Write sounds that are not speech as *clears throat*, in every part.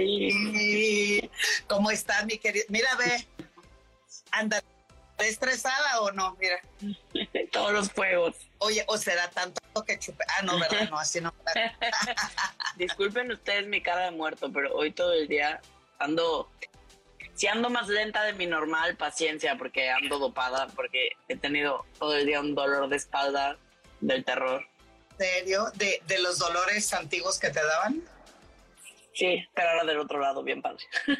Y- ¿Cómo estás, mi querida? Mira, ve. Anda, estresada o no? Mira. *laughs* Todos los juegos. Oye, o será tanto que chupe. Ah, no, ¿verdad? No, así no. *laughs* Disculpen ustedes mi cara de muerto, pero hoy todo el día ando. Si ando más lenta de mi normal, paciencia, porque ando dopada, porque he tenido todo el día un dolor de espalda del terror. ¿En serio? ¿De, de los dolores antiguos que te daban? Sí, pero ahora del otro lado, bien padre. *laughs*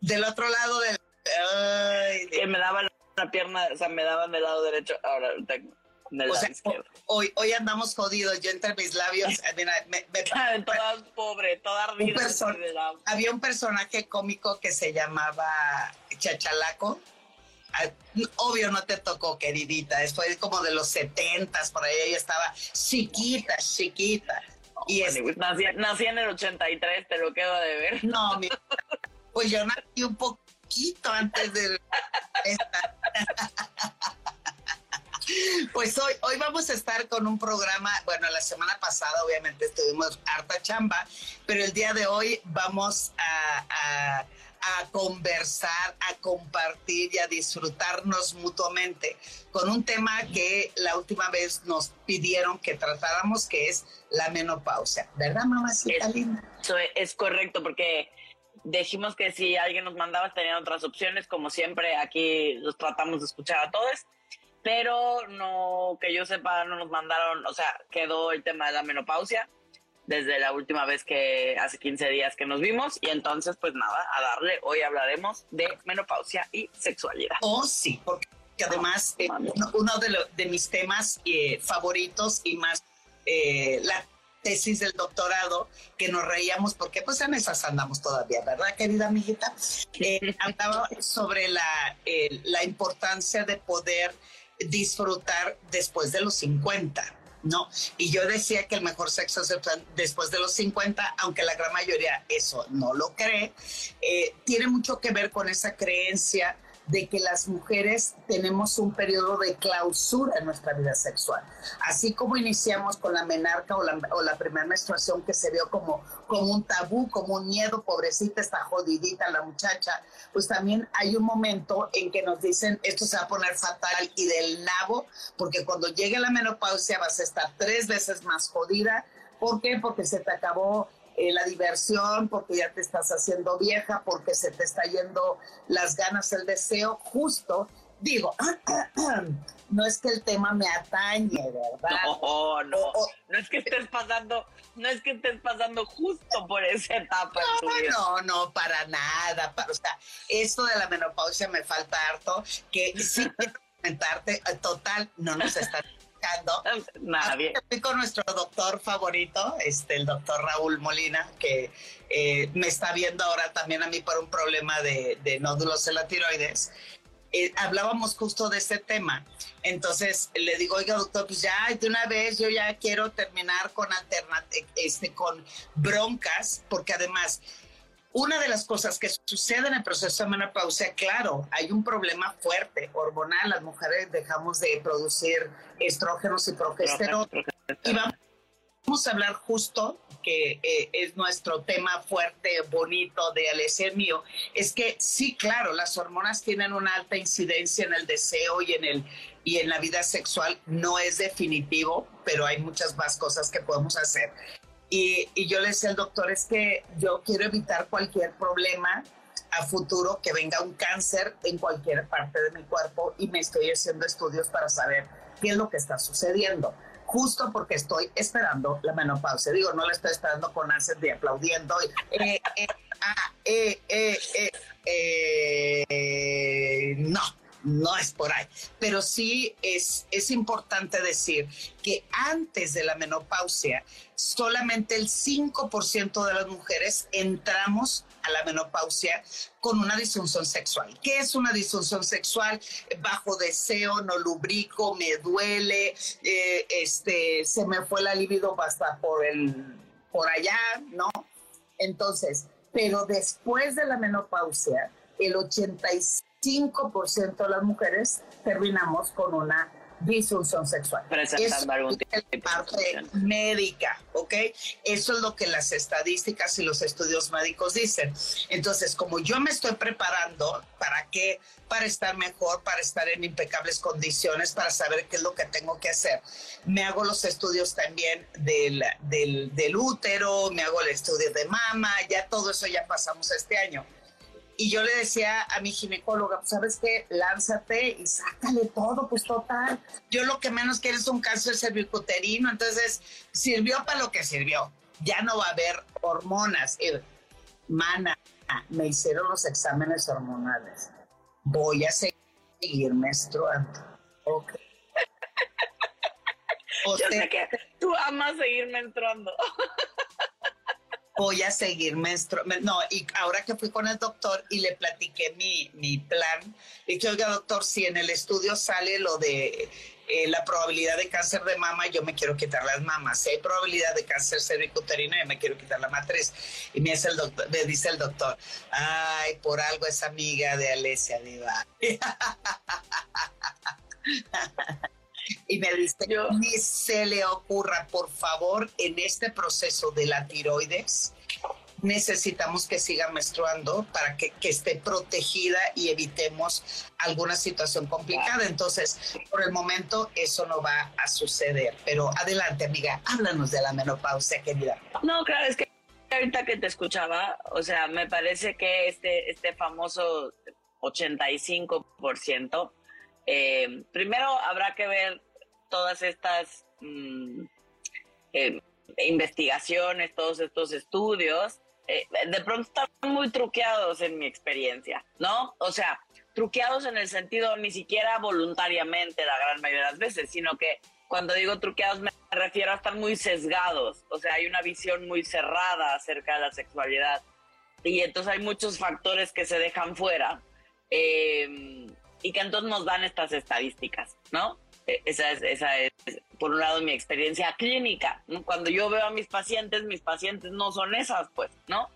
Del otro lado del. Ay, Que me daban la pierna, o sea, me daban del lado derecho, ahora tengo del O lado sea, izquierdo. hoy, hoy andamos jodidos. Yo entre mis labios. *laughs* Mira, me- me- *laughs* toda pobre, toda ardida. person- de la- había un personaje cómico que se llamaba Chachalaco. Ah, Obvio no te tocó, queridita. Fue como de los setentas, por ahí ella estaba chiquita, chiquita. Y es, nací, nací en el 83, te lo quedo de ver. no, mi- *laughs* pues yo nací un poquito antes de esta. *laughs* Pues hoy, hoy vamos a estar con un programa, bueno, la semana pasada obviamente estuvimos harta chamba, pero el día de hoy vamos a, a- a conversar, a compartir y a disfrutarnos mutuamente con un tema que la última vez nos pidieron que tratáramos, que es la menopausia. ¿Verdad, mamacita Es- linda? Eso es, es correcto, porque dijimos que si alguien nos mandaba tenían otras opciones, como siempre aquí los tratamos de escuchar a todos, pero no, que yo sepa, no nos mandaron, o sea, quedó el tema de la menopausia desde la última vez que hace 15 días que nos vimos y entonces pues nada, a darle, hoy hablaremos de menopausia y sexualidad. Oh, sí, porque además eh, uno- de, lo- de mis temas eh, favoritos y más eh, la tesis del doctorado, que nos reíamos porque pues en esas andamos todavía, ¿verdad, querida amiguita? Eh, *laughs* andaba sobre la, la importancia de poder disfrutar después de los 50. No, y yo decía que el mejor sexo es después de los 50, aunque la gran mayoría eso no lo cree, eh, tiene mucho que ver con esa creencia de que las mujeres tenemos un periodo de clausura en nuestra vida sexual. Así como iniciamos con la menarca o la, primera menstruación que se vio como, como un tabú, como un miedo, pobrecita, está jodidita la muchacha, pues también hay un momento en que nos dicen esto se va a poner fatal y del nabo, porque cuando llegue la menopausia vas a estar tres veces más jodida. ¿Por qué? Porque se te acabó eh, la diversión, porque ya te estás haciendo vieja, porque se te está yendo las ganas, el deseo, justo. Digo, *clears throat* no es que el tema me atañe, ¿verdad? No, no, O- no es que estés pasando, no es que estés pasando justo por esa etapa. en tu vida. No, no, para nada. Para, o sea, esto de la menopausia me falta harto, que sí *laughs* quiero comentarte, eh, total, no nos están escuchando. Nadie. Estoy con nuestro doctor favorito, este, el doctor Raúl Molina, que eh, me está viendo ahora también a mí por un problema de, de nódulos en la tiroides. Eh, hablábamos justo de este tema. Entonces le digo, oiga, doctor, pues ya de una vez yo ya quiero terminar con este, con broncas, porque además una de las cosas que sucede en el proceso de menopausia, claro, hay un problema fuerte hormonal. Las mujeres dejamos de producir estrógenos y progesterona. Y vamos a hablar justo, que eh, es nuestro tema fuerte, bonito de Alessia y mío, es que sí, claro, las hormonas tienen una alta incidencia en el deseo y en, el, y en la vida sexual. No es definitivo, pero hay muchas más cosas que podemos hacer. Y, y yo le decía al doctor, es que yo quiero evitar cualquier problema a futuro que venga un cáncer en cualquier parte de mi cuerpo y me estoy haciendo estudios para saber qué es lo que está sucediendo. Justo porque estoy esperando la menopausia. Digo, no la estoy esperando con ansias de aplaudiendo. eh, eh, ah, eh, eh, eh, eh, no, no es por ahí. Pero sí es, es importante decir que antes de la menopausia, solamente el 5% de las mujeres entramos a la menopausia con una disfunción sexual. ¿Qué es una disfunción sexual? Bajo deseo, no lubrico, me duele, eh, este, se me fue la libido hasta por el, por allá, ¿no? Entonces, pero después de la menopausia, el 85% de las mujeres terminamos con una disfunción sexual. Presentando algún parte médica, ¿ok? Eso es lo que las estadísticas y los estudios médicos dicen. Entonces, como yo me estoy preparando, ¿para qué? Para estar mejor, para estar en impecables condiciones, para saber qué es lo que tengo que hacer. Me hago los estudios también del, del, del útero, me hago el estudio de mama, ya todo eso ya pasamos este año. Y yo le decía a mi ginecóloga, pues sabes qué, lánzate y sácale todo, pues total. Yo lo que menos quiero es un cáncer cervicuterino, entonces sirvió para lo que sirvió. Ya no va a haber hormonas. mana, me hicieron los exámenes hormonales. Voy a seguir menstruando. Ok. *laughs* Yo sé que tú amas seguir menstruando. *laughs* voy a seguir menstruando. No, y ahora que fui con el doctor y le platiqué mi, mi plan, dije, oiga, doctor, si en el estudio sale lo de eh, la probabilidad de cáncer de mama, yo me quiero quitar las mamas. Si hay probabilidad de cáncer cervicuterino, yo me quiero quitar la matriz. Y me, dice el doctor, me dice el doctor, ay, por algo es amiga de Alesia Diva. *laughs* *laughs* y me dice, ni se le ocurra, por favor, en este proceso de la tiroides, necesitamos que siga menstruando para que, esté protegida y evitemos alguna situación complicada. Entonces, por el momento, eso no va a suceder. Pero adelante, amiga, háblanos de la menopausia, querida. No, claro, es que ahorita que te escuchaba, o sea, me parece que este, este famoso 85%, eh, primero habrá que ver todas estas mm, eh, investigaciones, todos estos estudios, eh, de pronto están muy truqueados en mi experiencia, ¿no? O sea, truqueados en el sentido ni siquiera voluntariamente la gran mayoría de las veces, sino que cuando digo truqueados me refiero a estar muy sesgados, o sea, hay una visión muy cerrada acerca de la sexualidad. Y entonces hay muchos factores que se dejan fuera y que entonces nos dan estas estadísticas, ¿no? E, esa es, por un lado, mi experiencia clínica. Cuando yo veo a mis pacientes, mis pacientes no son esas, pues, ¿no?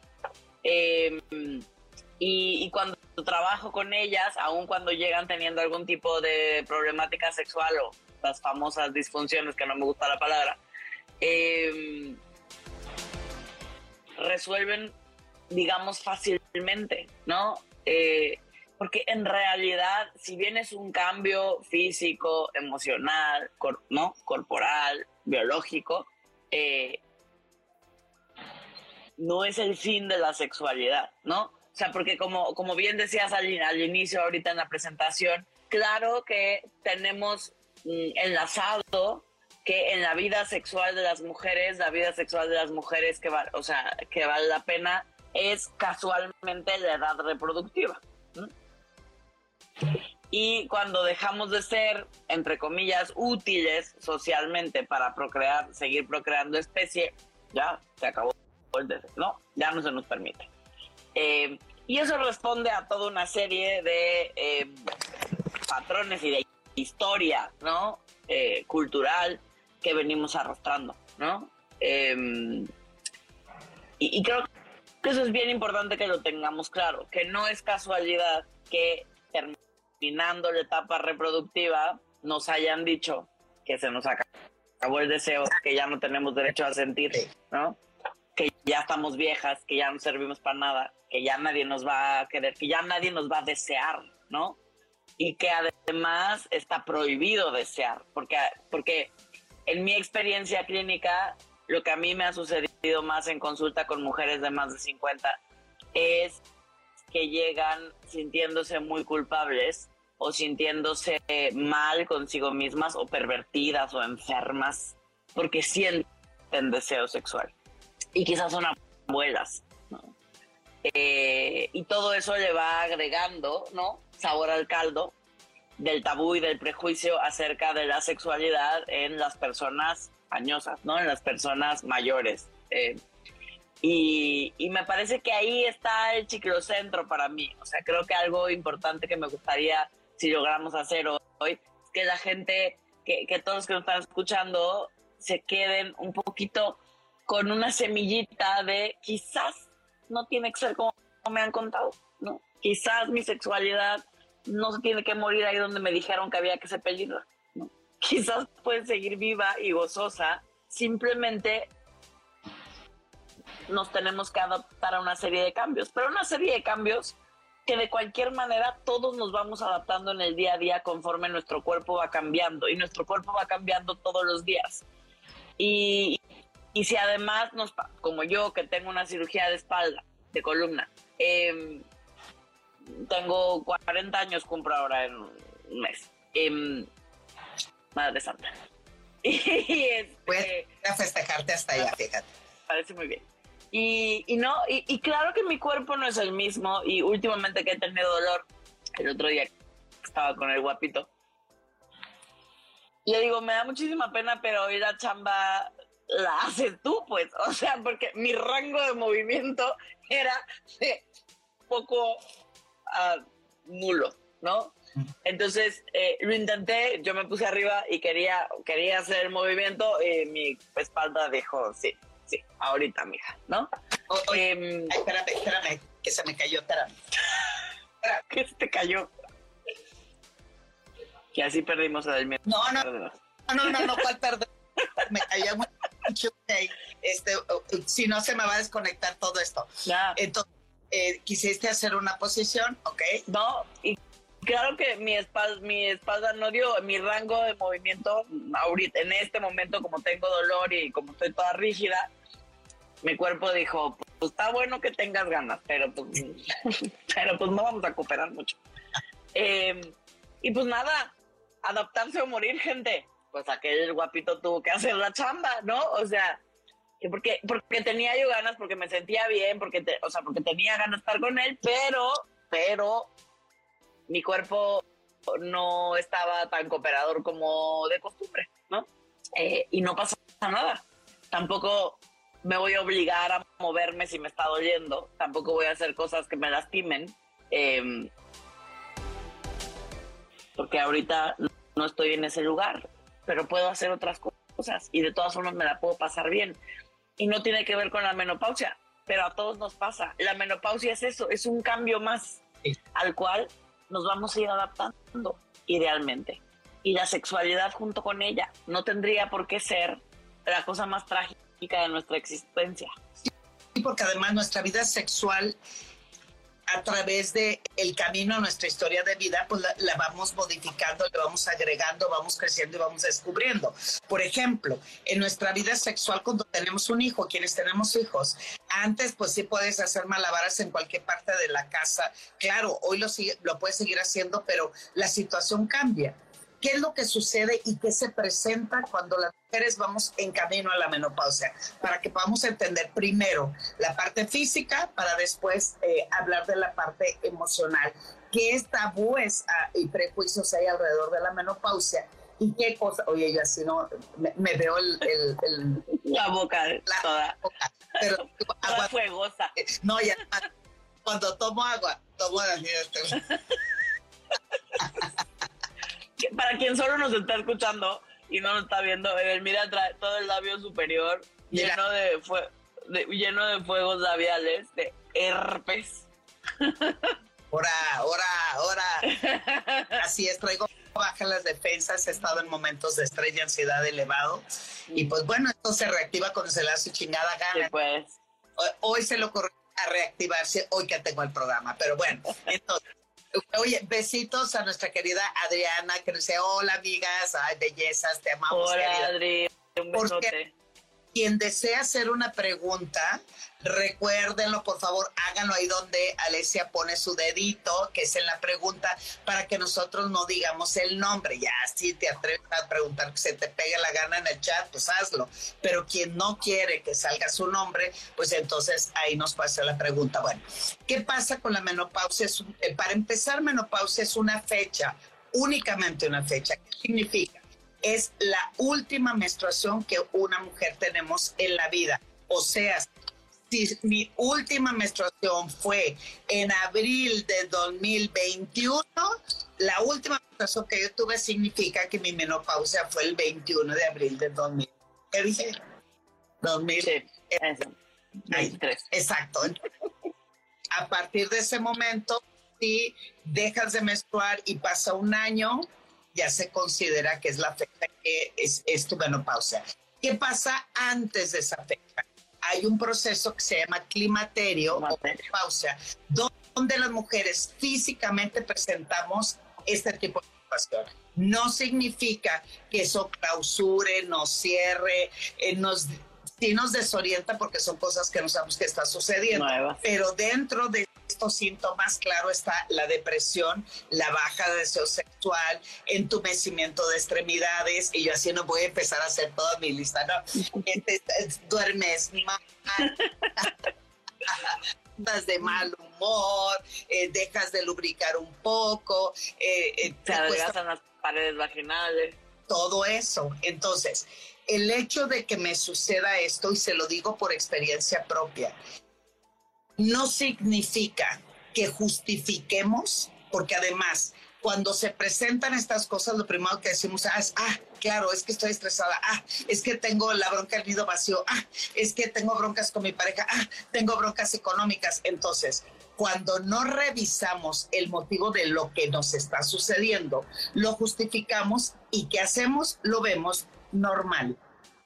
Em, y, cuando trabajo con ellas, aun cuando llegan teniendo algún tipo de problemática sexual o las famosas disfunciones, que no me gusta la palabra, em, resuelven, digamos, fácilmente, ¿no? Eh, porque en realidad, si bien es un cambio físico, emocional, ¿no? corporal, biológico, eh, no es el fin de la sexualidad, ¿no? O sea, porque como, como bien decías al, al inicio, ahorita en la presentación, claro que tenemos mm, enlazado que en la vida sexual de las mujeres, la vida sexual de las mujeres que, va, o sea, que vale la pena es casualmente la edad reproductiva. Y cuando dejamos de ser, entre comillas, útiles socialmente para procrear, seguir procreando especie, ya se acabó el deseo, ¿no? Ya no se nos permite. Eh, y eso responde a toda una serie de eh, patrones y de historia, ¿no? Eh, cultural que venimos arrastrando, ¿no? y, y creo que eso es bien importante que lo tengamos claro, que no es casualidad que terminando la etapa reproductiva, nos hayan dicho que se nos acabó el deseo, que ya no tenemos derecho a sentir, ¿no? Que ya estamos viejas, que ya no servimos para nada, que ya nadie nos va a querer, que ya nadie nos va a desear, ¿no? Y que además está prohibido desear, porque, porque en mi experiencia clínica, lo que a mí me ha sucedido más en consulta con mujeres de más de 50 es que llegan sintiéndose muy culpables o sintiéndose mal consigo mismas o pervertidas o enfermas porque sienten deseo sexual y quizás son abuelas. Eh, y todo eso le va agregando ¿no? sabor al caldo del tabú y del prejuicio acerca de la sexualidad en las personas añosas, ¿no? En las personas mayores. Eh, y, y, me parece que ahí está el ciclocentro para mí. O sea, creo que algo importante que me gustaría, si logramos hacer hoy, es que la gente, que, que todos los que nos están escuchando, se queden un poquito con una semillita de quizás no tiene que ser como me han contado, ¿no? Quizás mi sexualidad no se tiene que morir ahí donde me dijeron que había que ser ¿no? Quizás puede seguir viva y gozosa, simplemente nos tenemos que adaptar a una serie de cambios, pero una serie de cambios que de cualquier manera todos nos vamos adaptando en el día a día conforme nuestro cuerpo va cambiando y nuestro cuerpo va cambiando todos los días. Y, y si además, nos, como yo que tengo una cirugía de espalda, de columna, eh, tengo 40 años, cumplo ahora en un mes. Eh, Madre Santa. *laughs* Y este, a festejarte hasta allá, fíjate. Parece muy bien. Y, no, y, claro que mi cuerpo no es el mismo. Y últimamente que he tenido dolor, el otro día estaba con el guapito. Le digo, me da muchísima pena, pero hoy la chamba la haces tú, pues. *laughs* O sea, porque mi rango de movimiento era de poco uh, nulo, ¿no? Entonces eh, lo intenté, yo me puse arriba y quería, quería hacer el movimiento y mi espalda dijo, sí, sí, ahorita, mija, ¿no? eh, espérame, espérame, que se me cayó, espérame. *laughs* ¿Qué se te cayó? Que así perdimos a Delmiro. No, no, no, no, no, no, ¿cuál perder? me cayó mucho. Este, si no, se me va a desconectar todo esto. Ya. Entonces, eh, quisiste hacer una posición, ¿ok? No, y claro que mi espalda, mi espalda no dio mi rango de movimiento ahorita, en este momento, como tengo dolor y como estoy toda rígida, mi cuerpo dijo, pues está bueno que tengas ganas, pero pues, *laughs* pero pues no vamos a cooperar mucho. Eh, y pues nada, adaptarse o morir, gente. Pues aquel guapito tuvo que hacer la chamba, ¿no? O sea, que porque, porque tenía yo ganas, porque me sentía bien, porque te, o sea, porque tenía ganas de estar con él, pero, pero mi cuerpo no estaba tan cooperador como de costumbre, ¿no? Eh, y no pasa nada. Tampoco me voy a obligar a moverme si me está doliendo. Tampoco voy a hacer cosas que me lastimen. Eh, porque ahorita no estoy en ese lugar, pero puedo hacer otras cosas y de todas formas me la puedo pasar bien. Y no tiene que ver con la menopausia, pero a todos nos pasa. La menopausia es eso, es un cambio más Sí. al cual nos vamos a ir adaptando idealmente. Y la sexualidad junto con ella no tendría por qué ser la cosa más trágica de nuestra existencia. Sí, porque además nuestra vida sexual a través de el camino a nuestra historia de vida, pues la, la, vamos modificando, le vamos agregando, vamos creciendo y vamos descubriendo. Por ejemplo, en nuestra vida sexual cuando tenemos un hijo, quienes tenemos hijos, antes pues sí puedes hacer malabaras en cualquier parte de la casa. Claro, hoy lo, lo puedes seguir haciendo, pero la situación cambia. ¿Qué es lo que sucede y qué se presenta cuando las mujeres vamos en camino a la menopausia? Para que podamos entender primero la parte física para después eh, hablar de la parte emocional. ¿Qué tabúes ah, y prejuicios hay alrededor de la menopausia? ¿Y qué cosa? Oye, yo así no, me, me veo el, el, el, La boca la toda, boca, pero *laughs* toda agua, fuegosa. no, ya, cuando tomo agua, tomo Que *laughs* Para quien solo nos está escuchando y no nos está viendo, mira trae todo el labio superior Mira. lleno de, fue- de- lleno de fuegos labiales, de herpes. *laughs* Ahora, ahora, ahora. Así es, traigo bajas las defensas, he estado en momentos de estrés y ansiedad elevado. Y pues bueno, esto se reactiva cuando se le su chingada Sí, gana. pues. Hoy- Hoy se lo ocurrió a reactivarse, hoy que tengo el programa. Pero bueno, *laughs* entonces, oye, besitos a nuestra querida Adriana, que nos dice, hola amigas, ay, bellezas, te amamos, Hola. Adri. Un ¿Por besote. Quien desea hacer una pregunta, recuérdenlo, por favor, háganlo ahí donde Alesia pone su dedito, que es en la pregunta, para que nosotros no digamos el nombre. Ya, si te atreves a preguntar que se te pegue la gana en el chat, pues hazlo. Pero quien no quiere que salga su nombre, pues entonces ahí nos hacer la pregunta. Bueno, ¿qué pasa con la menopausia? Eh, para empezar, menopausia es una fecha únicamente una fecha. ¿Qué significa? Es la última menstruación que una mujer tenemos en la vida. O sea, si mi última menstruación fue en abril de 2021, la última menstruación que yo tuve significa que mi menopausia fue el 21 de abril de 2000. ¿Qué dije? 2000. Sí, exacto. A partir de ese momento, si dejas de menstruar y pasa un año, ya se considera que es la fecha que es, es tu menopausia. ¿Qué pasa antes de esa fecha? hay un proceso que se llama climaterio o menopausia, donde las mujeres físicamente presentamos este tipo de situación. No significa que eso clausure, nos cierre, eh, nos sí nos desorienta porque son cosas que no sabemos que está sucediendo. Pero dentro de estos síntomas, claro, está la depresión, la baja de deseo sexual, entumecimiento de extremidades, y yo así no voy a empezar a hacer toda mi lista, ¿no? duermes mal, *laughs* de mal humor, eh, dejas de lubricar un poco, eh, eh te adelgazan las paredes vaginales. Todo eso. Entonces, el hecho de que me suceda esto, y se lo digo por experiencia propia, no significa que justifiquemos, porque además, cuando se presentan estas cosas, lo primero que decimos es, ah, claro, es que estoy estresada, ah, es que tengo la bronca del nido vacío, ah, es que tengo broncas con mi pareja, ah, tengo broncas económicas. Entonces, cuando no revisamos el motivo de lo que nos está sucediendo, lo justificamos y ¿qué hacemos? Lo vemos normal,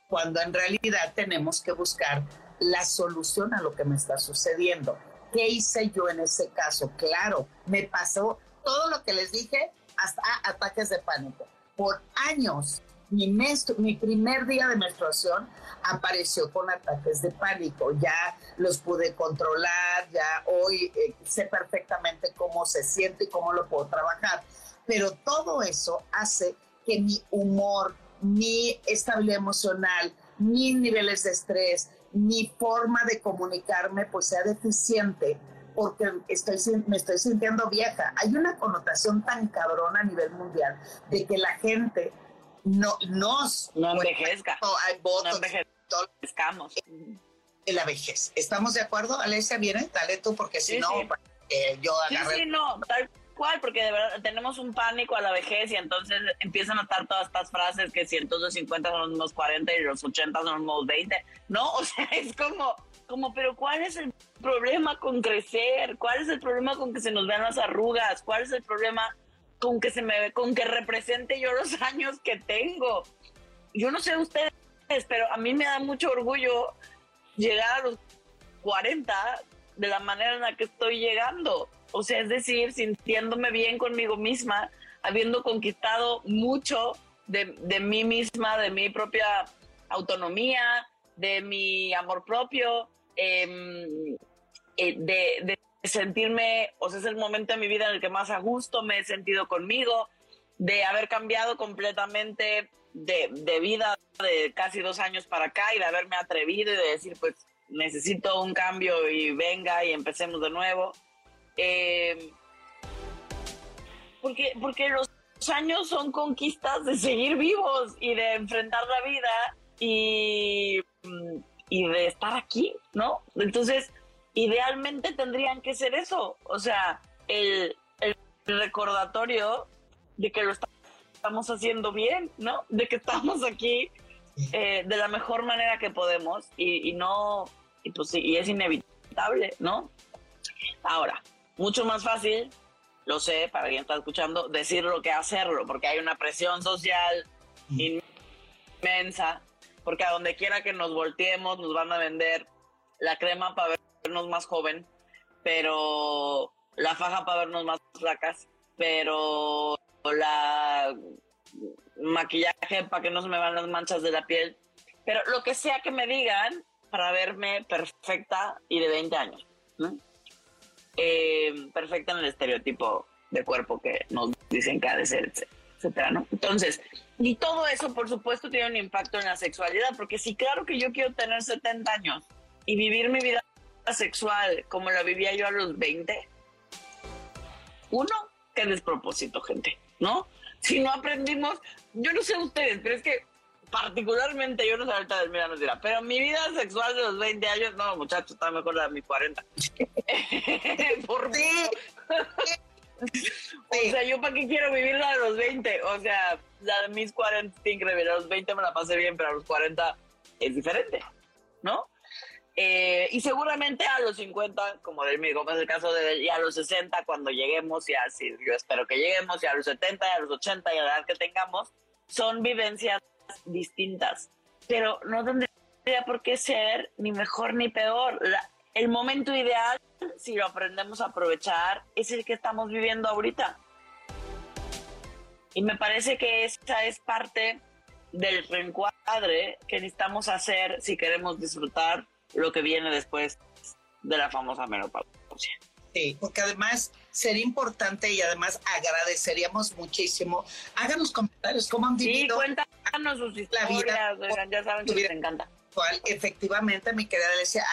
cuando en realidad tenemos que buscar la solución a lo que me está sucediendo. ¿Qué hice yo en ese caso? Claro, me pasó todo lo que les dije, hasta ataques de pánico. Por años, mi, mi primer día de menstruación apareció con ataques de pánico. Ya los pude controlar, ya hoy eh, sé perfectamente cómo se siente y cómo lo puedo trabajar. Pero todo eso hace que mi humor, mi estabilidad emocional, mis niveles de estrés, mi forma de comunicarme pues sea deficiente porque estoy, me estoy sintiendo vieja. Hay una connotación tan cabrona a nivel mundial de que la gente no nos... No envejezca. No, hay votos. No envejezcamos. En la vejez. ¿Estamos de acuerdo? Alesia, viene, dale tú, porque si no, yo agarré... Sí, sí, no, cual, porque de verdad tenemos un pánico a la vejez y entonces empiezan a estar todas estas frases que si entonces los 50 son mismos 40 y los 80 son mismos 20. No, o sea, *laughs* es como, como, pero ¿cuál es el problema con crecer? ¿Cuál es el problema con que se nos vean las arrugas? ¿Cuál es el problema con que se me ve, con que represente yo los *laughs* años que tengo? Yo no sé ustedes, pero a mí me da mucho orgullo llegar a los 40 de la manera en la que estoy llegando. O sea, es decir, sintiéndome bien conmigo misma, habiendo conquistado mucho de, mí misma, de mi propia autonomía, de mi amor propio, em, eh, de, sentirme, o sea, es el momento de mi vida en el que más a gusto me he sentido conmigo, de haber cambiado completamente de, de, vida de casi dos años para acá y de haberme atrevido y de decir, pues necesito un cambio y venga y empecemos de nuevo. Eh, porque, porque los años son conquistas de seguir vivos y de enfrentar la vida y, y de estar aquí, ¿no? Entonces, idealmente tendrían que ser eso, o sea, el, el recordatorio de que lo estamos haciendo bien, ¿no? De que estamos aquí eh, de la mejor manera que podemos y, no, y pues y es inevitable, ¿no? Ahora, mucho más fácil, lo sé, para quien está escuchando, decirlo que hacerlo, porque hay una presión social mm. inmensa, porque a donde quiera que nos volteemos nos van a vender la crema para vernos más joven, pero la faja para vernos más flacas, pero la maquillaje para que no se me van las manchas de la piel, pero lo que sea que me digan para verme perfecta y de 20 años. ¿no? Eh, perfecta en el estereotipo de cuerpo que nos dicen que ha de ser, etcétera, ¿no? Entonces, y todo eso, por supuesto, tiene un impacto en la sexualidad, porque si claro que yo quiero tener 70 años y vivir mi vida sexual como la vivía yo a los 20, uno, qué despropósito, gente. ¿no? Si no aprendimos, yo no sé ustedes, pero es que particularmente, yo no sé ahorita, mira, no dirá, pero mi vida sexual de los 20 años, no, muchachos, está mejor la de mis 40. *laughs* Por sí. O sea, ¿yo para qué quiero vivir la de los 20? O sea, la de mis 40 es increíble. A los 20 me la pasé bien, pero a los 40 es diferente, ¿no? Eh, y seguramente a los 50, como de mí, como es el caso de y a los 60, cuando lleguemos, y así yo espero que lleguemos, y a los 70, y a los 80, y a la edad que tengamos, son vivencias distintas. Pero no tendría por qué ser ni mejor ni peor. el momento ideal si lo aprendemos a aprovechar, es el que estamos viviendo ahorita. Y me parece que esa es parte del reencuadre que necesitamos hacer si queremos disfrutar lo que viene después de la famosa menopausia. Sí, porque además sería importante y además agradeceríamos muchísimo. Háganos comentarios, ¿cómo han vivido? Sí, cuéntanos sus historias, ya saben que les encanta. Efectivamente, mi querida Alicia,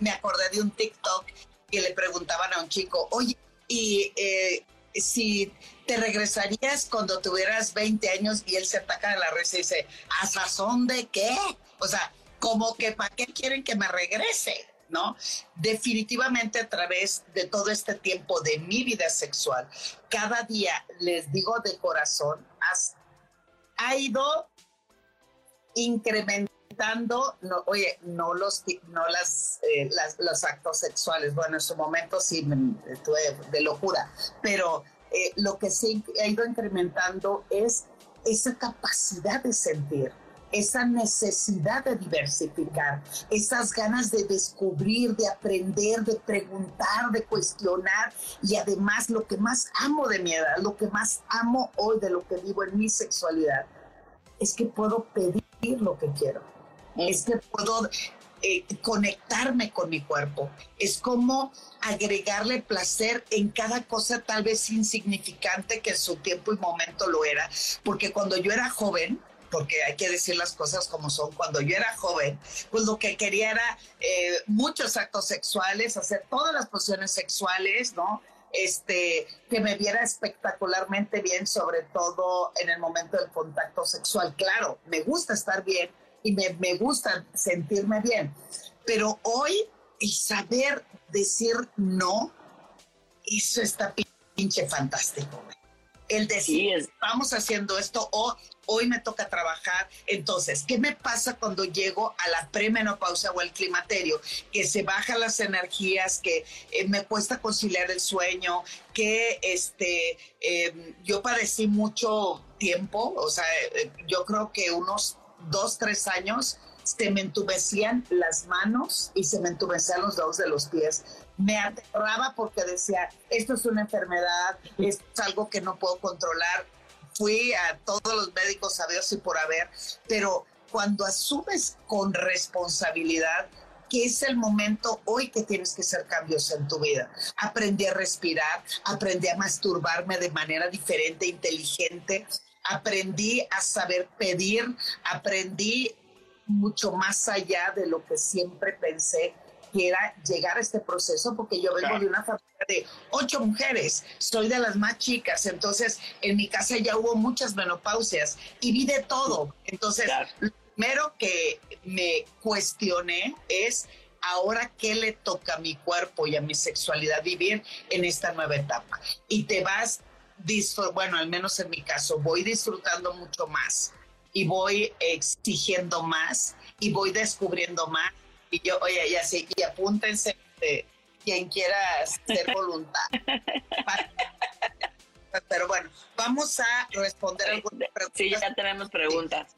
me acordé de un TikTok que le preguntaban a un chico, oye, y eh, si te regresarías cuando tuvieras 20 años y él se ataca de la risa y dice, ¿a sazón de qué? O sea, como que ¿para qué quieren que me regrese? ¿No? Definitivamente a través de todo este tiempo de mi vida sexual, cada día les digo de corazón, ha ido incrementando no, oye, no los, no eh, las, los actos sexuales. Bueno, en su momento sí tuve de locura, pero eh, lo que sí ha ido incrementando es esa capacidad de sentir, esa necesidad de diversificar, esas ganas de descubrir, de aprender, de preguntar, de cuestionar. Y además lo que más amo de mi edad, lo que más amo hoy de lo que vivo en mi sexualidad, es que puedo pedir lo que quiero. Es que puedo eh, conectarme con mi cuerpo, es como agregarle placer en cada cosa tal vez insignificante que en su tiempo y momento lo era, porque cuando yo era joven, porque hay que decir las cosas como son. Cuando yo era joven, pues lo que quería era eh, muchos actos sexuales, hacer todas las posiciones sexuales, ¿no? Este, que me viera espectacularmente bien, sobre todo en el momento del contacto sexual. Claro, me gusta estar bien, y me, me gusta sentirme bien. Pero hoy, y saber decir no, eso está pinche fantástico. El decir, es. vamos haciendo esto o hoy me toca trabajar. Entonces, ¿qué me pasa cuando llego a la premenopausia o el climaterio? Que se bajan las energías, que eh, me cuesta conciliar el sueño, que este, em, yo padecí mucho tiempo, o sea, eh, yo creo que unos dos, tres años, se me entumecían las manos y se me entumecían los dedos de los pies. Me aterraba porque decía, esto es una enfermedad, esto es algo que no puedo controlar. Fui a todos los médicos a Dios y por haber, pero cuando asumes con responsabilidad, que es el momento hoy que tienes que hacer cambios en tu vida. Aprendí a respirar, aprendí a masturbarme de manera diferente, inteligente, aprendí a saber pedir, aprendí mucho más allá de lo que siempre pensé que era llegar a este proceso, porque yo vengo de una familia de ocho mujeres, soy de las más chicas, entonces en mi casa ya hubo muchas menopausias y vi de todo. Entonces, lo primero que me cuestioné es ahora qué le toca a mi cuerpo y a mi sexualidad vivir en esta nueva etapa. Y te vas bueno, al menos en mi caso, voy disfrutando mucho más y voy exigiendo más y voy descubriendo más. Y yo, oye, ya sí, y apúntense eh, quien quiera ser voluntad. *laughs* Pero bueno, vamos a responder algunas preguntas. Sí, ya tenemos preguntas.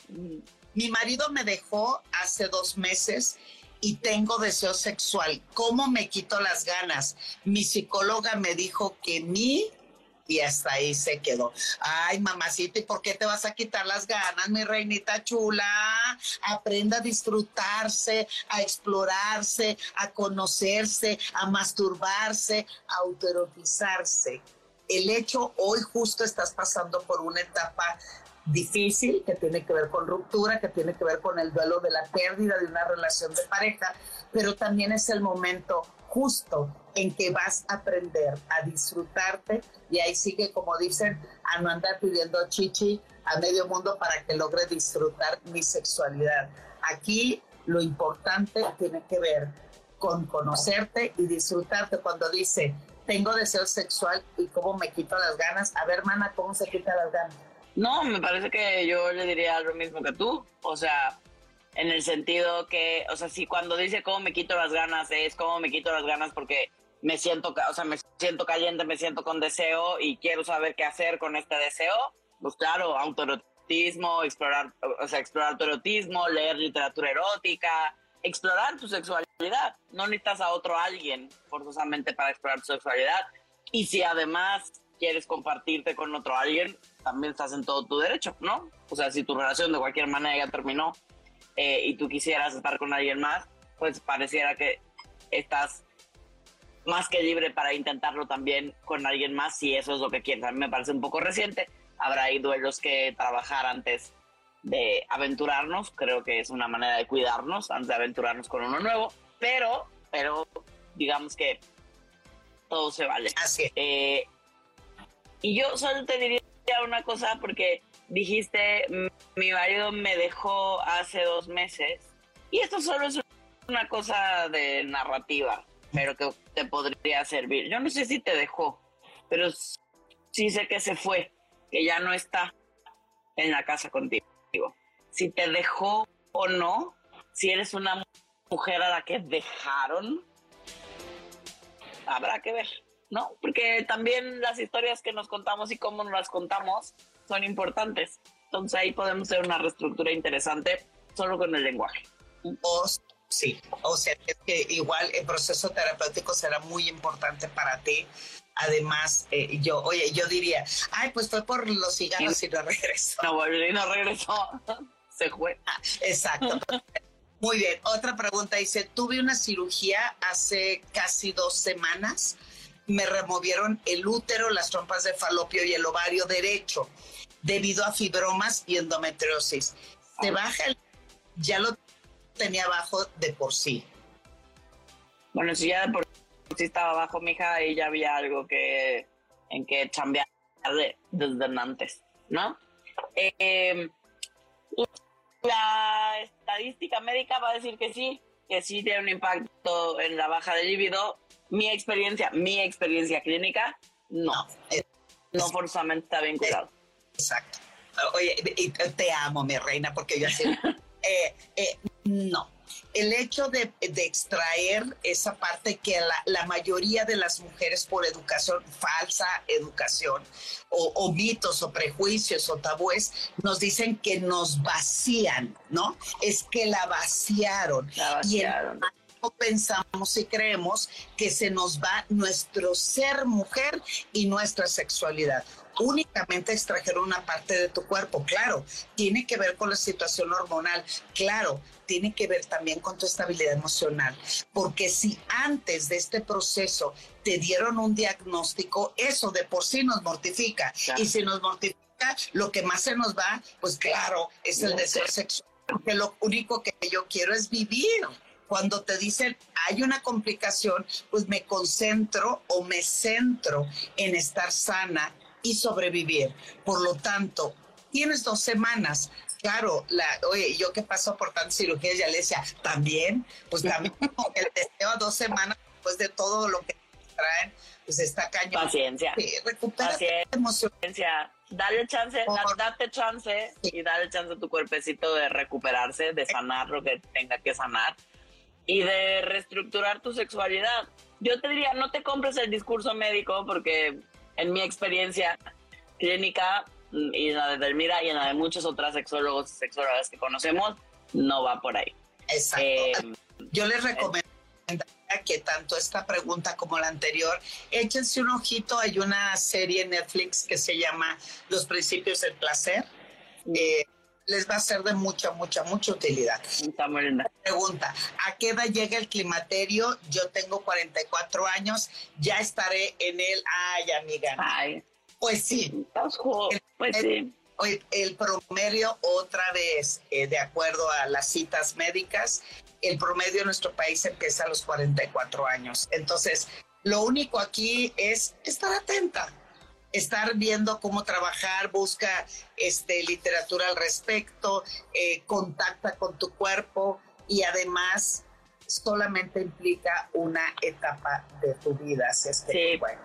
Mi marido me dejó hace dos meses y tengo deseo sexual. ¿Cómo me quito las ganas? Mi psicóloga me dijo que ni y hasta ahí se quedó. Ay, mamacita, ¿y por qué te vas a quitar las ganas, mi reinita chula? Aprenda a disfrutarse, a explorarse, a conocerse, a masturbarse, a autoerotizarse. El hecho, hoy justo estás pasando por una etapa difícil que tiene que ver con ruptura, que tiene que ver con el duelo de la pérdida de una relación de pareja, pero también es el momento justo en que vas a aprender a disfrutarte y ahí sigue, como dicen, a no andar pidiendo chichi a medio mundo para que logre disfrutar mi sexualidad. Aquí lo importante tiene que ver con conocerte y disfrutarte cuando dice, tengo deseo sexual y cómo me quito las ganas. A ver, mana, ¿cómo se quita las ganas? No, me parece que yo le diría lo mismo que tú. O sea, en el sentido que, o sea, si cuando dice cómo me quito las ganas, es cómo me quito las ganas porque me siento, o sea, me siento caliente, me siento con deseo y quiero saber qué hacer con este deseo, pues claro, autoerotismo, explorar, o sea, explorar tu erotismo, leer literatura erótica, explorar tu sexualidad. No necesitas a otro alguien forzosamente para explorar tu sexualidad. Y si además quieres compartirte con otro alguien, también estás en todo tu derecho, ¿no? O sea, si tu relación de cualquier manera ya terminó eh, y tú quisieras estar con alguien más, pues pareciera que estás más que libre para intentarlo también con alguien más si eso es lo que quieres. A mí me parece un poco reciente. Habrá ahí duelos que trabajar antes de aventurarnos. Creo que es una manera de cuidarnos antes de aventurarnos con uno nuevo. Pero, pero digamos que todo se vale. Así eh, y yo solo te diría una cosa porque dijiste, mi marido me dejó hace dos meses. Y esto solo es una cosa de narrativa pero que te podría servir. Yo no sé si te dejó, pero sí sé que se fue, que ya no está en la casa contigo. Si te dejó o no, si eres una mujer a la que dejaron, habrá que ver, ¿no? Porque también las historias que nos contamos y cómo nos las contamos son importantes. Entonces ahí podemos hacer una reestructura interesante solo con el lenguaje. Sí, o sea, es que igual el proceso terapéutico será muy importante para ti. Además, eh, yo, oye, yo diría, ay, pues fue por los cigarros y, no regresó. No volvió y no regresó. *laughs* Se fue. Ah, exacto. Muy bien. Otra pregunta dice, tuve una cirugía hace casi dos semanas. Me removieron el útero, las trompas de falopio y el ovario derecho debido a fibromas y endometriosis. Se baja el... Ya lo tenía bajo de por sí. Bueno, si ya de por sí estaba bajo, mija, y ya había algo que en que cambiar desde antes, ¿no? Eh, la estadística médica va a decir que sí, que sí tiene un impacto en la baja de libido. Mi experiencia, mi experiencia clínica, no. No, forzosamente está vinculado. Exacto. Oye, te amo, mi reina, porque yo así *laughs* Eh, eh, no. El hecho de, extraer esa parte que la, mayoría de las mujeres por educación, falsa educación, o, mitos o prejuicios o tabúes, nos dicen que nos vacían, ¿no? Es que la vaciaron. La vaciaron. Y pensamos y creemos que se nos va nuestro ser mujer y nuestra sexualidad únicamente extrajer una parte de tu cuerpo. Claro, tiene que ver con la situación hormonal. Claro, tiene que ver también con tu estabilidad emocional. Porque si antes de este proceso te dieron un diagnóstico, eso de por sí nos mortifica. Y si nos mortifica, lo que más se nos va, pues claro, es el deseo sexual. Porque lo único que yo quiero es vivir cuando te dicen hay una complicación, pues me concentro o me centro en estar sana y sobrevivir. Por lo tanto, tienes dos semanas. Claro, la, oye, yo que paso por tantas cirugías, ya le decía, también, pues también *laughs* el deseo a dos semanas después de todo lo que traen, pues está cañón. Paciencia. Sí, recupera Paciencia. Dale chance, date chance y dale chance a tu cuerpecito de recuperarse, de sanar lo que tenga que sanar y de reestructurar tu sexualidad. Yo te diría, no te compres el discurso médico porque en mi experiencia clínica mm, y en la de Delmira y en la de muchos otras sexólogos y sexólogas que conocemos, no va por ahí. Exacto. Eh, Yo les recomiendo que tanto esta pregunta como la anterior, échense un ojito, hay una serie en Netflix que se llama Los Principios del Placer. Mm. Eh, les va a ser de mucha, mucha, mucha utilidad. Pregunta, ¿a qué edad llega el climaterio? Yo tengo 44 años, ya estaré en el... Ay, amiga. Ay. Pues sí. pues sí. El, promedio, otra vez, eh, de acuerdo a las citas médicas, el promedio en nuestro país empieza a los 44 años. Entonces, Lo único aquí es estar atenta, estar viendo cómo trabajar, busca este, literatura al respecto, eh, contacta con tu cuerpo y además solamente implica una etapa de tu vida. Así es sí. bueno.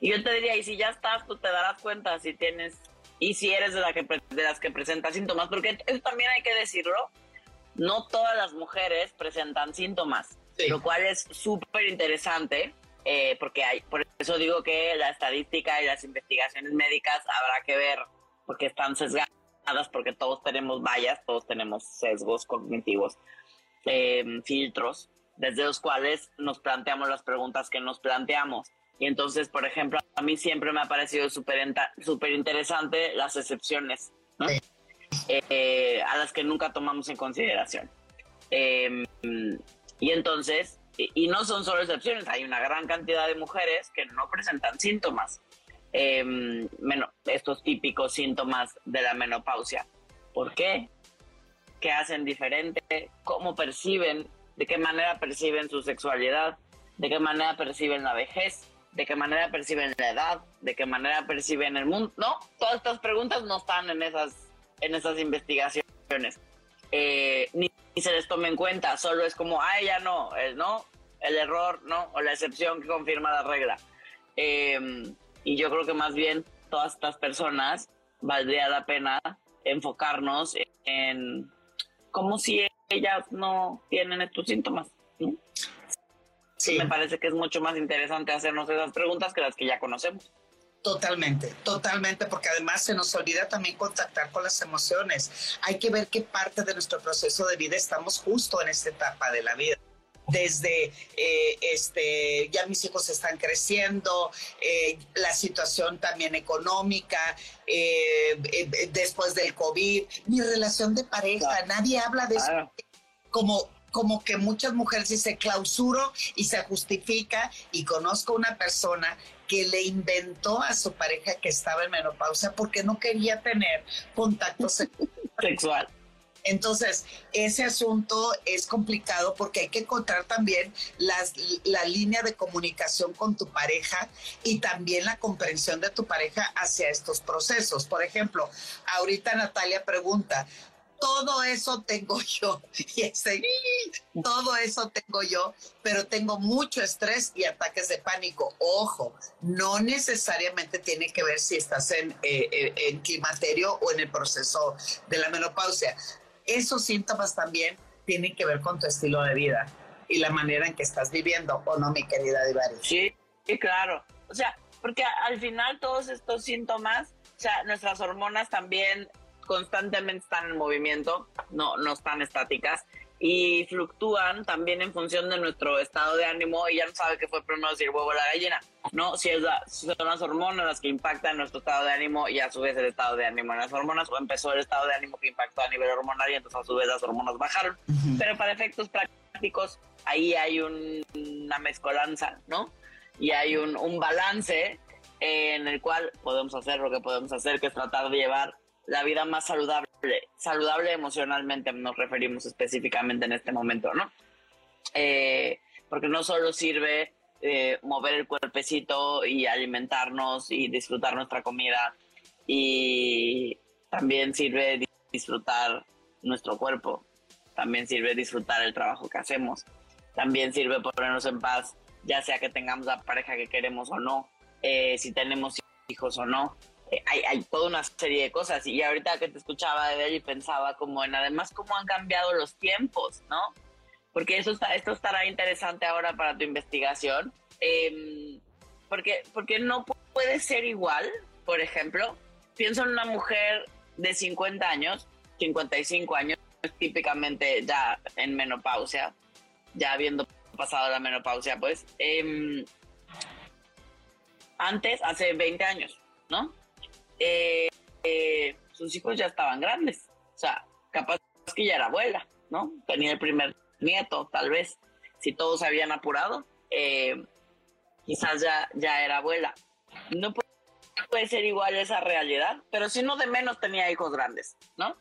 Y yo te diría, y si ya estás, tú te darás cuenta si tienes, y si eres de, la que, de las que presentas síntomas, porque eso también hay que decirlo, no todas las mujeres presentan síntomas, lo cual es súper interesante, eh, porque hay, por eso digo que la estadística y las investigaciones médicas habrá que ver, porque están sesgadas, porque todos tenemos vallas, todos tenemos sesgos cognitivos, eh, filtros, desde los cuales nos planteamos las preguntas que nos planteamos. Y entonces, por ejemplo, a mí siempre me ha parecido súper super interesante las excepciones, eh, a las que nunca tomamos en consideración. Em, y entonces, y, no son solo excepciones, hay una gran cantidad de mujeres que no presentan síntomas, eh, estos típicos síntomas de la menopausia. ¿Por qué? ¿Qué hacen diferente? ¿Cómo perciben? ¿De qué manera perciben su sexualidad? ¿De qué manera perciben la vejez? de qué manera perciben la edad, de qué manera perciben el mundo, ¿no? Todas estas preguntas no están en esas, en esas investigaciones. Eh, ni, se les toma en cuenta, solo es como, ah, ya no, el no, el error, ¿no? O la excepción que confirma la regla. Em, y yo creo que más bien todas estas personas valdría la pena enfocarnos en como si ellas no tienen estos síntomas. ¿no? Sí. Me parece que es mucho más interesante hacernos esas preguntas que las que ya conocemos. Totalmente, totalmente, porque además se nos olvida también contactar con las emociones. Hay que ver qué parte de nuestro proceso de vida estamos justo en esta etapa de la vida. Desde eh, este, ya mis hijos están creciendo, eh, la situación también económica, eh, después del COVID, mi relación de pareja, nadie habla de eso como como que muchas mujeres dicen clausuro y se justifica y conozco una persona que le inventó a su pareja que estaba en menopausia porque no quería tener contacto *laughs* sexual. Entonces, ese asunto es complicado porque hay que encontrar también las, la línea de comunicación con tu pareja y también la comprensión de tu pareja hacia estos procesos. Por ejemplo, ahorita Natalia pregunta, todo eso tengo yo. *laughs* Y ese, todo eso tengo yo, pero tengo mucho estrés y ataques de pánico. Ojo, no necesariamente tiene que ver si estás en, eh, eh, en climaterio o en el proceso de la menopausia. Esos síntomas también tienen que ver con tu estilo de vida y la manera en que estás viviendo, ¿o no, mi querida Divari? Sí, sí, claro. O sea, porque al final todos estos síntomas, o sea, nuestras hormonas también constantemente están en movimiento, no, no están estáticas y fluctúan también en función de nuestro estado de ánimo y ya no sabe qué fue primero si el huevo o la gallina, ¿no? Si, es son las hormonas las que impactan nuestro estado de ánimo y a su vez el estado de ánimo en las hormonas o empezó el estado de ánimo que impactó a nivel hormonal y entonces a su vez las hormonas bajaron. Pero para efectos prácticos ahí hay una mezcolanza, ¿no? Y hay un, un balance en el cual podemos hacer lo que podemos hacer, que es tratar de llevar la vida más saludable, saludable emocionalmente nos referimos específicamente en este momento, ¿no? Eh, porque no solo sirve eh, mover el cuerpecito y alimentarnos y disfrutar nuestra comida, y también sirve disfrutar nuestro cuerpo, también sirve disfrutar el trabajo que hacemos, también sirve ponernos en paz, ya sea que tengamos la pareja que queremos o no, eh, si tenemos hijos o no, hay, toda una serie de cosas. Y ahorita que te escuchaba de él y pensaba como en además cómo han cambiado los tiempos, ¿no? Porque eso está, esto estará interesante ahora para tu investigación. Em, porque, porque no puede ser igual, por ejemplo, pienso en una mujer de 50 años, 55 años, típicamente ya en menopausia, ya habiendo pasado la menopausia, pues, em, antes, hace 20 años, ¿no? Eh, eh, sus hijos ya estaban grandes. O sea, capaz que ya era abuela, ¿no? Tenía el primer nieto, tal vez. Si todos habían apurado, eh, quizás ya, ya era abuela. No puede ser igual esa realidad, pero si no de menos tenía hijos grandes, ¿no?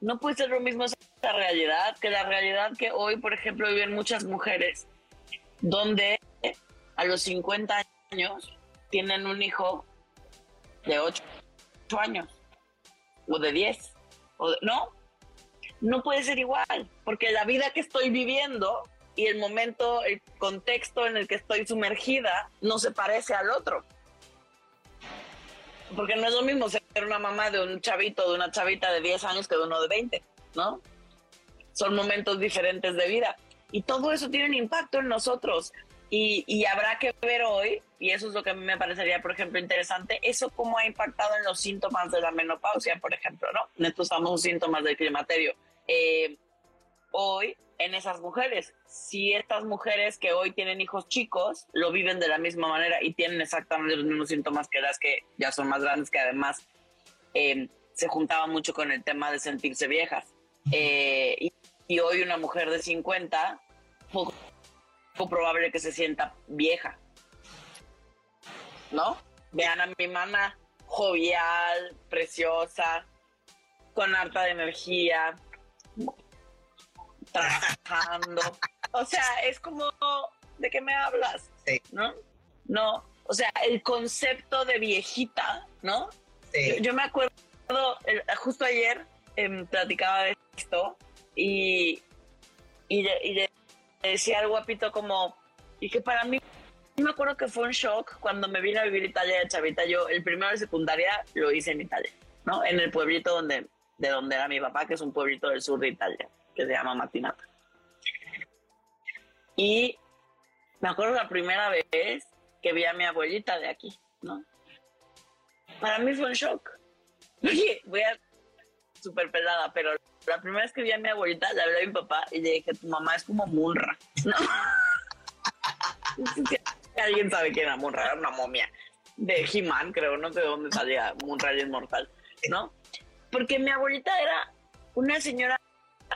no puede ser lo mismo esa realidad que la realidad que hoy, por ejemplo, viven muchas mujeres donde a los 50 años tienen un hijo de 8 años o de 10. O no, no puede ser igual, porque la vida que estoy viviendo y el momento, el contexto en el que estoy sumergida no se parece al otro. Porque no es lo mismo ser una mamá de un chavito, de una chavita de 10 años que de uno de 20, ¿no? Son momentos diferentes de vida. Y todo eso tiene un impacto en nosotros. Y, y, habrá que ver hoy, y eso es lo que a mí me parecería, por ejemplo, interesante, eso cómo ha impactado en los síntomas de la menopausia, por ejemplo, ¿no? Estos famosos síntomas del climaterio. Eh, hoy en esas mujeres. Si estas mujeres que hoy tienen hijos chicos lo viven de la misma manera y tienen exactamente los mismos síntomas que las que ya son más grandes, que además eh, se juntaban mucho con el tema de sentirse viejas. Eh, y, y, hoy una mujer de 50, poco, probable que se sienta vieja. ¿No? Vean a mi mamá jovial, preciosa, con harta de energía, trabajando. O sea, es como, ¿de qué me hablas? Sí. ¿No? No, o sea, el concepto de viejita, ¿no? Sí. Yo, yo me acuerdo, el, justo ayer eh, platicaba de esto y, y, le, y le decía al guapito como, y que para mí, me acuerdo que fue un shock cuando me vine a vivir Italia de chavita. Yo el primero de secundaria lo hice en Italia, ¿no? En el pueblito donde, de donde era mi papá, que es un pueblito del sur de Italia que se llama Matinata. Y me acuerdo la primera vez que vi a mi abuelita de aquí, ¿no? Para mí fue un shock. *laughs* Voy a súper pelada, pero la primera vez que vi a mi abuelita, le hablé a mi papá y le dije, tu mamá es como Munra, ¿no? *laughs* alguien sabe quién era Munra, era una momia de He-Man, creo, no sé de dónde salía Munra el inmortal, ¿no? Porque mi abuelita era una señora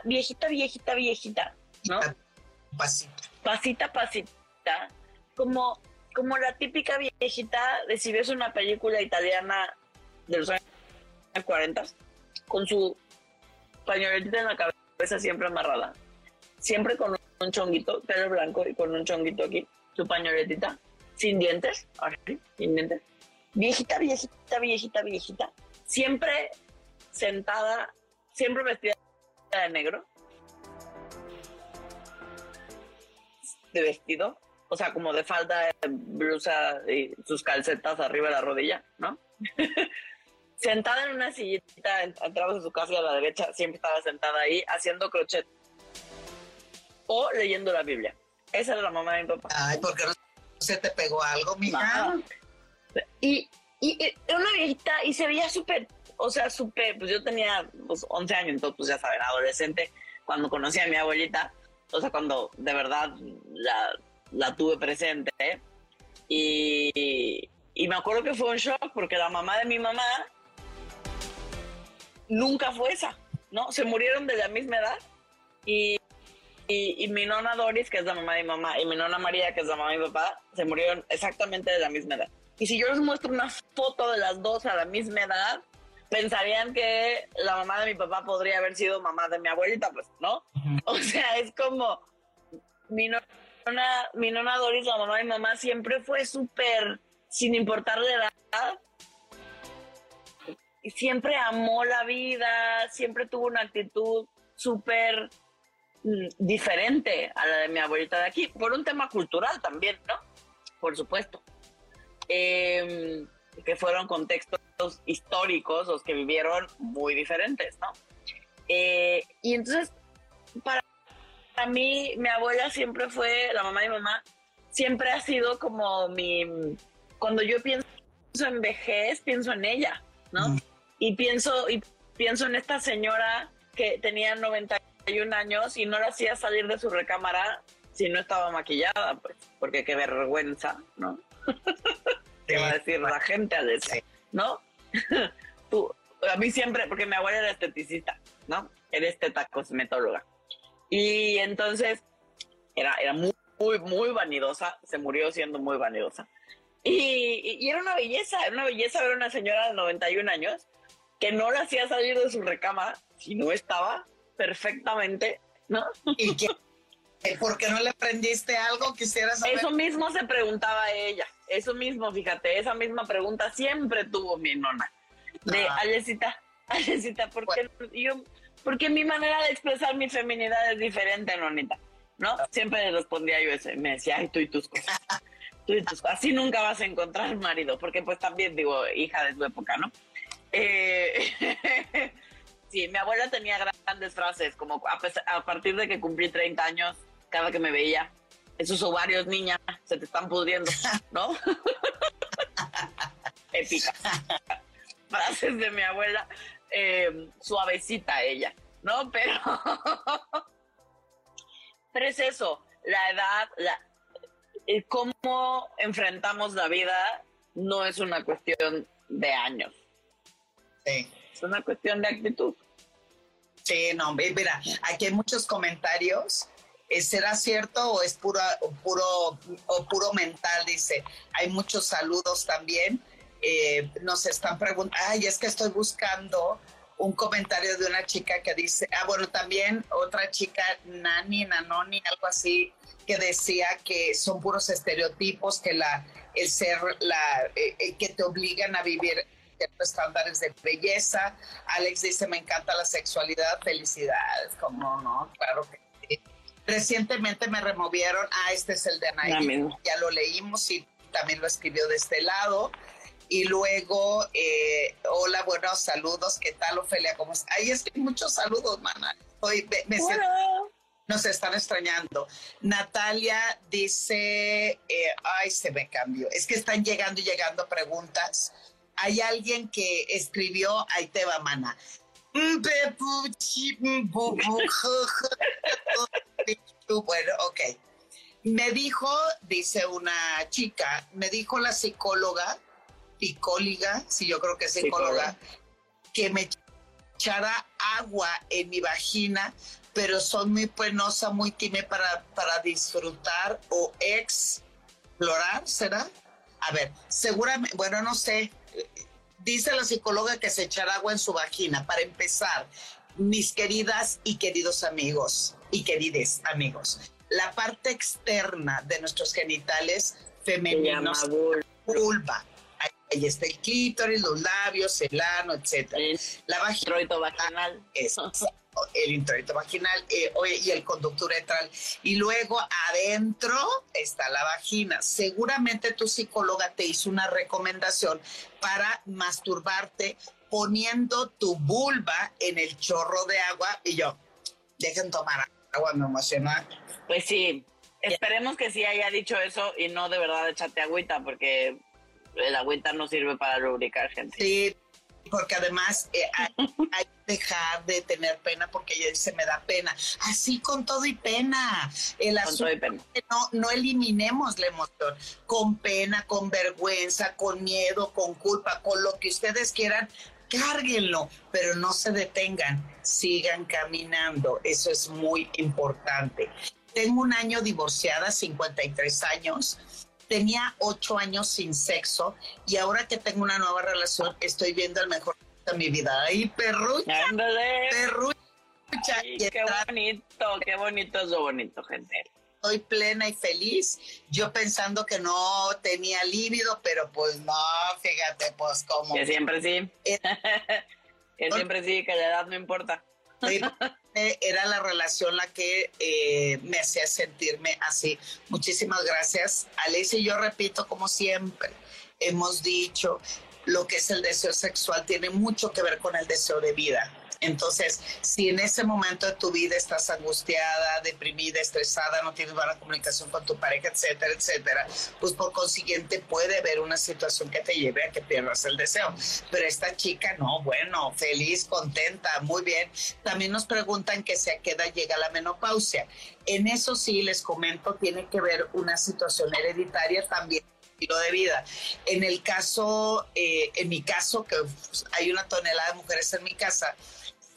viejita, viejita, viejita, ¿no? Pasita. Pasita, pasita. Como, como la típica viejita de si ves una película italiana de los años 40, con su pañoletita en la cabeza siempre amarrada, siempre con un chonguito, pelo blanco y con un chonguito aquí, su pañoletita, sin dientes, así, sin dientes. Viejita, viejita, viejita, viejita. Siempre sentada, siempre vestida de negro, de vestido, o sea, como de falda, blusa y sus calcetas arriba de la rodilla, ¿no? *laughs* sentada en una sillita, entramos en su casa y a la derecha, siempre estaba sentada ahí haciendo crochet o leyendo la Biblia. Esa era la mamá de mi papá. Ay, ¿por qué no se te pegó algo, mija? Y, y, y era una viejita y se veía súper o sea, supe, pues yo tenía pues, 11 años, entonces, pues ya saben, adolescente, cuando conocí a mi abuelita, o sea, cuando de verdad la, la tuve presente, y, y me acuerdo que fue un shock porque la mamá de mi mamá nunca fue esa, ¿no? Se murieron de la misma edad y, y, y, mi nona Doris, que es la mamá de mi mamá, y mi nona María, que es la mamá de mi papá, se murieron exactamente de la misma edad. Y si yo les muestro una foto de las dos a la misma edad, pensarían que la mamá de mi papá podría haber sido mamá de mi abuelita, pues, ¿no? O sea, es como mi nona, mi nona Doris, la mamá de mi mamá, siempre fue súper, sin importar la edad, y siempre amó la vida, siempre tuvo una actitud súper mm, diferente a la de mi abuelita de aquí, por un tema cultural también, ¿no? Por supuesto. Eh, que fueron contextos históricos los que vivieron muy diferentes, ¿no? Eh, y entonces, para, para mí, mi abuela siempre fue, la mamá de mi mamá, siempre ha sido como mi, cuando yo pienso en vejez, pienso en ella, ¿no? Mm. Y pienso, y pienso en esta señora que tenía 91 años y no la hacía salir de su recámara si no estaba maquillada, pues, porque qué vergüenza, ¿no? *laughs* ¿Qué va a decir la gente al decir, ¿no? *laughs* Tú, a mí siempre, porque mi abuela era esteticista, ¿no? Era esteta cosmetóloga. Y entonces era, era muy, muy, muy vanidosa, se murió siendo muy vanidosa. Y, y, era una belleza, era una belleza ver a una señora de 91 años que no la hacía salir de su recámara si no estaba perfectamente, ¿no? Y que ¿Por qué no le aprendiste algo? Quisiera saber. Eso mismo se preguntaba ella. Eso mismo, fíjate, esa misma pregunta siempre tuvo mi nona. De Ah. Alecita, Alecita, ¿por qué yo, porque mi manera de expresar mi feminidad es diferente, nonita? ¿No? Siempre le respondía yo eso. y Me decía, ay, tú y tus cosas. *laughs* Tú y tus cosas. Así nunca vas a encontrar marido, porque pues también digo, hija de su época, ¿no? Eh, *laughs* sí, mi abuela tenía grandes frases, como a, pesar- a partir de que cumplí 30 años, cada que me veía, esos ovarios, niña, se te están pudriendo, ¿no? *laughs* Épica. Frases de mi abuela, eh, suavecita ella, ¿no? Pero, *laughs* pero es eso, la edad, la, el cómo enfrentamos la vida no es una cuestión de años, Sí. es una cuestión de actitud. Sí, no, mi- mira, aquí hay muchos comentarios. Eh, ¿Será cierto o es puro, o puro, o puro mental? Dice, hay muchos saludos también. Eh, nos están preguntando, ay, es que estoy buscando un comentario de una chica que dice, ah, bueno, también otra chica, Nani, Nanoni, algo así, que decía que son puros estereotipos, que la, el ser, la, eh, que te obligan a vivir ciertos estándares de belleza. Alex dice, me encanta la sexualidad, felicidades, como no, claro que sí. Recientemente me removieron, ah, este es el de Anaí, ya lo leímos y también lo escribió de este lado. Y luego, eh, hola, buenos saludos, ¿qué tal, Ofelia? ¿Cómo estás? Ahí es que muchos saludos, mana. Hoy me, me siento- nos están extrañando. Natalia dice, eh, ay, se me cambió. Es que están llegando y llegando preguntas. Hay alguien que escribió, ahí te va, mana. Bueno, ok. Me dijo, dice una chica, me dijo la psicóloga, psicóloga, sí, yo creo que es psicóloga, que me echara agua en mi vagina, pero soy muy penosa, muy tímida para, para disfrutar o explorar, ¿será? A ver, seguramente, bueno, no sé, dice la psicóloga que se echará agua en su vagina. Para empezar, mis queridas y queridos amigos y querides amigos, la parte externa de nuestros genitales femeninos, vulva. Ahí, está el clítoris, los labios, el ano, etcétera. La vagina vaginal. es *laughs* el introito vaginal eh, y el conducto uretral. Y luego adentro está la vagina. Seguramente tu psicóloga te hizo una recomendación para masturbarte poniendo tu vulva en el chorro de agua. Y yo, dejen tomar agua, me emociona. Pues sí, esperemos que sí haya dicho eso y no de verdad echate agüita, porque el agüita no sirve para lubricar, gente. Sí, porque además eh, hay, *laughs* hay que dejar de tener pena porque ella dice me da pena. Así con todo y pena. El Con todo y pena. no, no eliminemos la emoción, con pena, con vergüenza, con miedo, con culpa, con lo que ustedes quieran, cárguenlo, pero no se detengan, sigan caminando, eso es muy importante. Tengo un año divorciada, 53 años, tenía 8 años sin sexo y ahora que tengo una nueva relación estoy viendo el mejor de mi vida. ¡Ay, perrucha, Ándale. perrucha! Ay, qué bonito, qué bonito es lo bonito, gente. estoy plena y feliz. Yo pensando que no tenía líbido, pero pues no, fíjate, pues como Que siempre sí. Eh. *laughs* que siempre sí, que la edad no importa. Era la relación la que eh, me hacía sentirme así. Muchísimas gracias. Alicia y yo repito, como siempre, hemos dicho, lo que es el deseo sexual tiene mucho que ver con el deseo de vida. Entonces, si en ese momento de tu vida estás angustiada, deprimida, estresada, no tienes buena comunicación con tu pareja, etcétera, etcétera, pues por consiguiente puede haber una situación que te lleve a que pierdas el deseo. Pero esta chica, no, bueno, feliz, contenta, muy bien. También nos preguntan que si a llega la menopausia. En eso sí, les comento, tiene que ver una situación hereditaria también de vida. En el caso, eh, en mi caso, que hay una tonelada de mujeres en mi casa,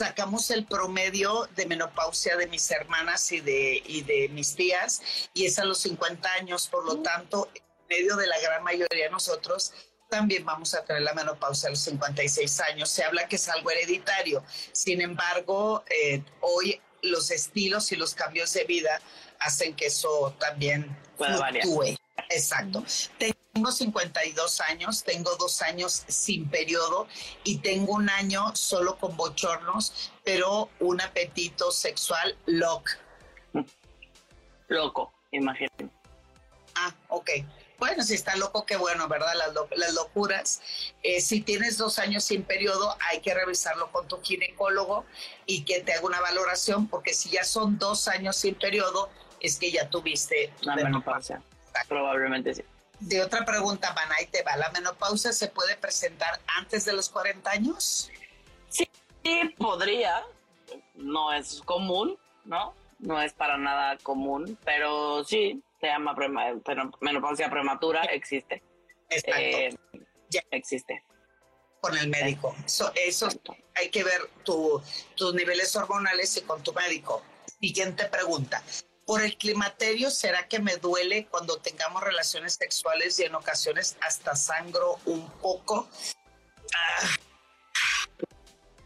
sacamos el promedio de menopausia de mis hermanas y de, y de mis tías, y es a los 50 años, por lo tanto, en medio de la gran mayoría de nosotros, también vamos a tener la menopausia a los 56 años. Se habla que es algo hereditario. Sin embargo, eh, hoy los estilos y los cambios de vida hacen que eso también fluctúe. Exacto. Tengo 52 años, tengo dos años sin periodo y tengo un año solo con bochornos, pero un apetito sexual loco. Loco, imagínate. Ah, ok. Bueno, si está loco, qué bueno, ¿verdad? Las, locuras. Eh, si tienes dos años sin periodo, hay que revisarlo con tu ginecólogo y que te haga una valoración, porque si ya son dos años sin periodo, es que ya tuviste la menopausia. Probablemente sí. De otra pregunta, Van, ahí te va. ¿La menopausia se puede presentar antes de los 40 años? Sí, sí, podría. No es común, ¿no? No es para nada común, pero sí, se llama menopausia prematura, existe. Exacto. Eh, existe. Con el médico. Eso, hay que ver tus niveles hormonales y con tu médico. Siguiente pregunta. Por el climaterio, ¿será que me duele cuando tengamos relaciones sexuales y en ocasiones hasta sangro un poco? Ah.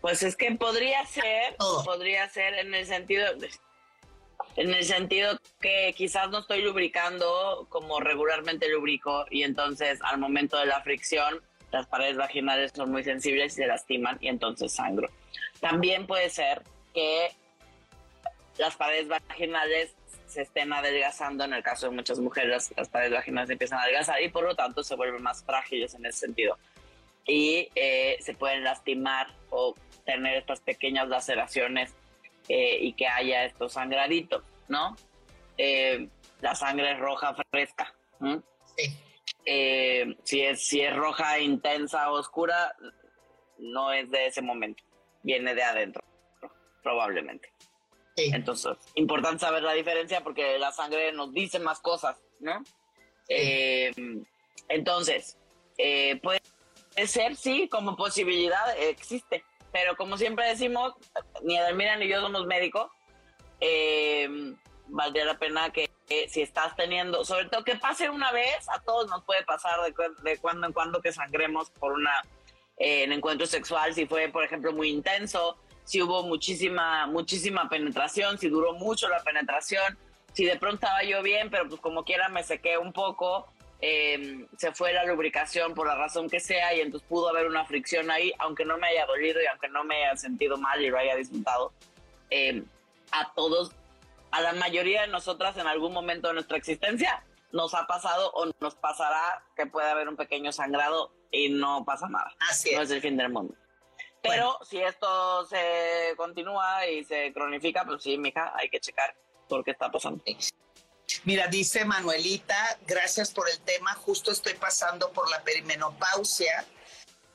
Pues es que podría ser, podría ser en el sentido, en el sentido que quizás no estoy lubricando como regularmente lubrico y entonces al momento de la fricción las paredes vaginales son muy sensibles y se lastiman y entonces sangro. También puede ser que las paredes vaginales se estén adelgazando, en el caso de muchas mujeres las paredes vaginales empiezan a adelgazar y por lo tanto se vuelven más frágiles en ese sentido y eh, se pueden lastimar o tener estas pequeñas laceraciones eh, y que haya estos sangraditos, ¿no? Eh, la sangre es roja fresca. Sí. Eh, si, es, si es roja intensa o oscura, no es de ese momento, viene de adentro, probablemente. Sí. Entonces, importante saber la diferencia porque la sangre nos dice más cosas, ¿no? entonces, puede ser, sí, como posibilidad existe pero como siempre decimos, ni Edelmira ni yo somos médicos, eh, valdría la pena que, si estás teniendo, sobre todo que pase una vez, a todos nos puede pasar de, cuando en cuando que sangremos por una eh, encuentro sexual, si fue, por ejemplo, muy intenso, si hubo muchísima, muchísima penetración, si duró mucho la penetración, si de pronto estaba yo bien, pero pues como quiera me sequé un poco, Em, se fue la lubricación por la razón que sea y entonces pudo haber una fricción ahí, aunque no me haya dolido y aunque no me haya sentido mal y lo haya disfrutado. Em, a todos, a la mayoría de nosotras en algún momento de nuestra existencia nos ha pasado o nos pasará que puede haber un pequeño sangrado y no pasa nada. Así No es el fin del mundo. Pero si esto se continúa y se cronifica, pues sí, mija, hay que checar por qué está pasando. Mira, dice Manuelita, gracias por el tema, justo estoy pasando por la perimenopausia.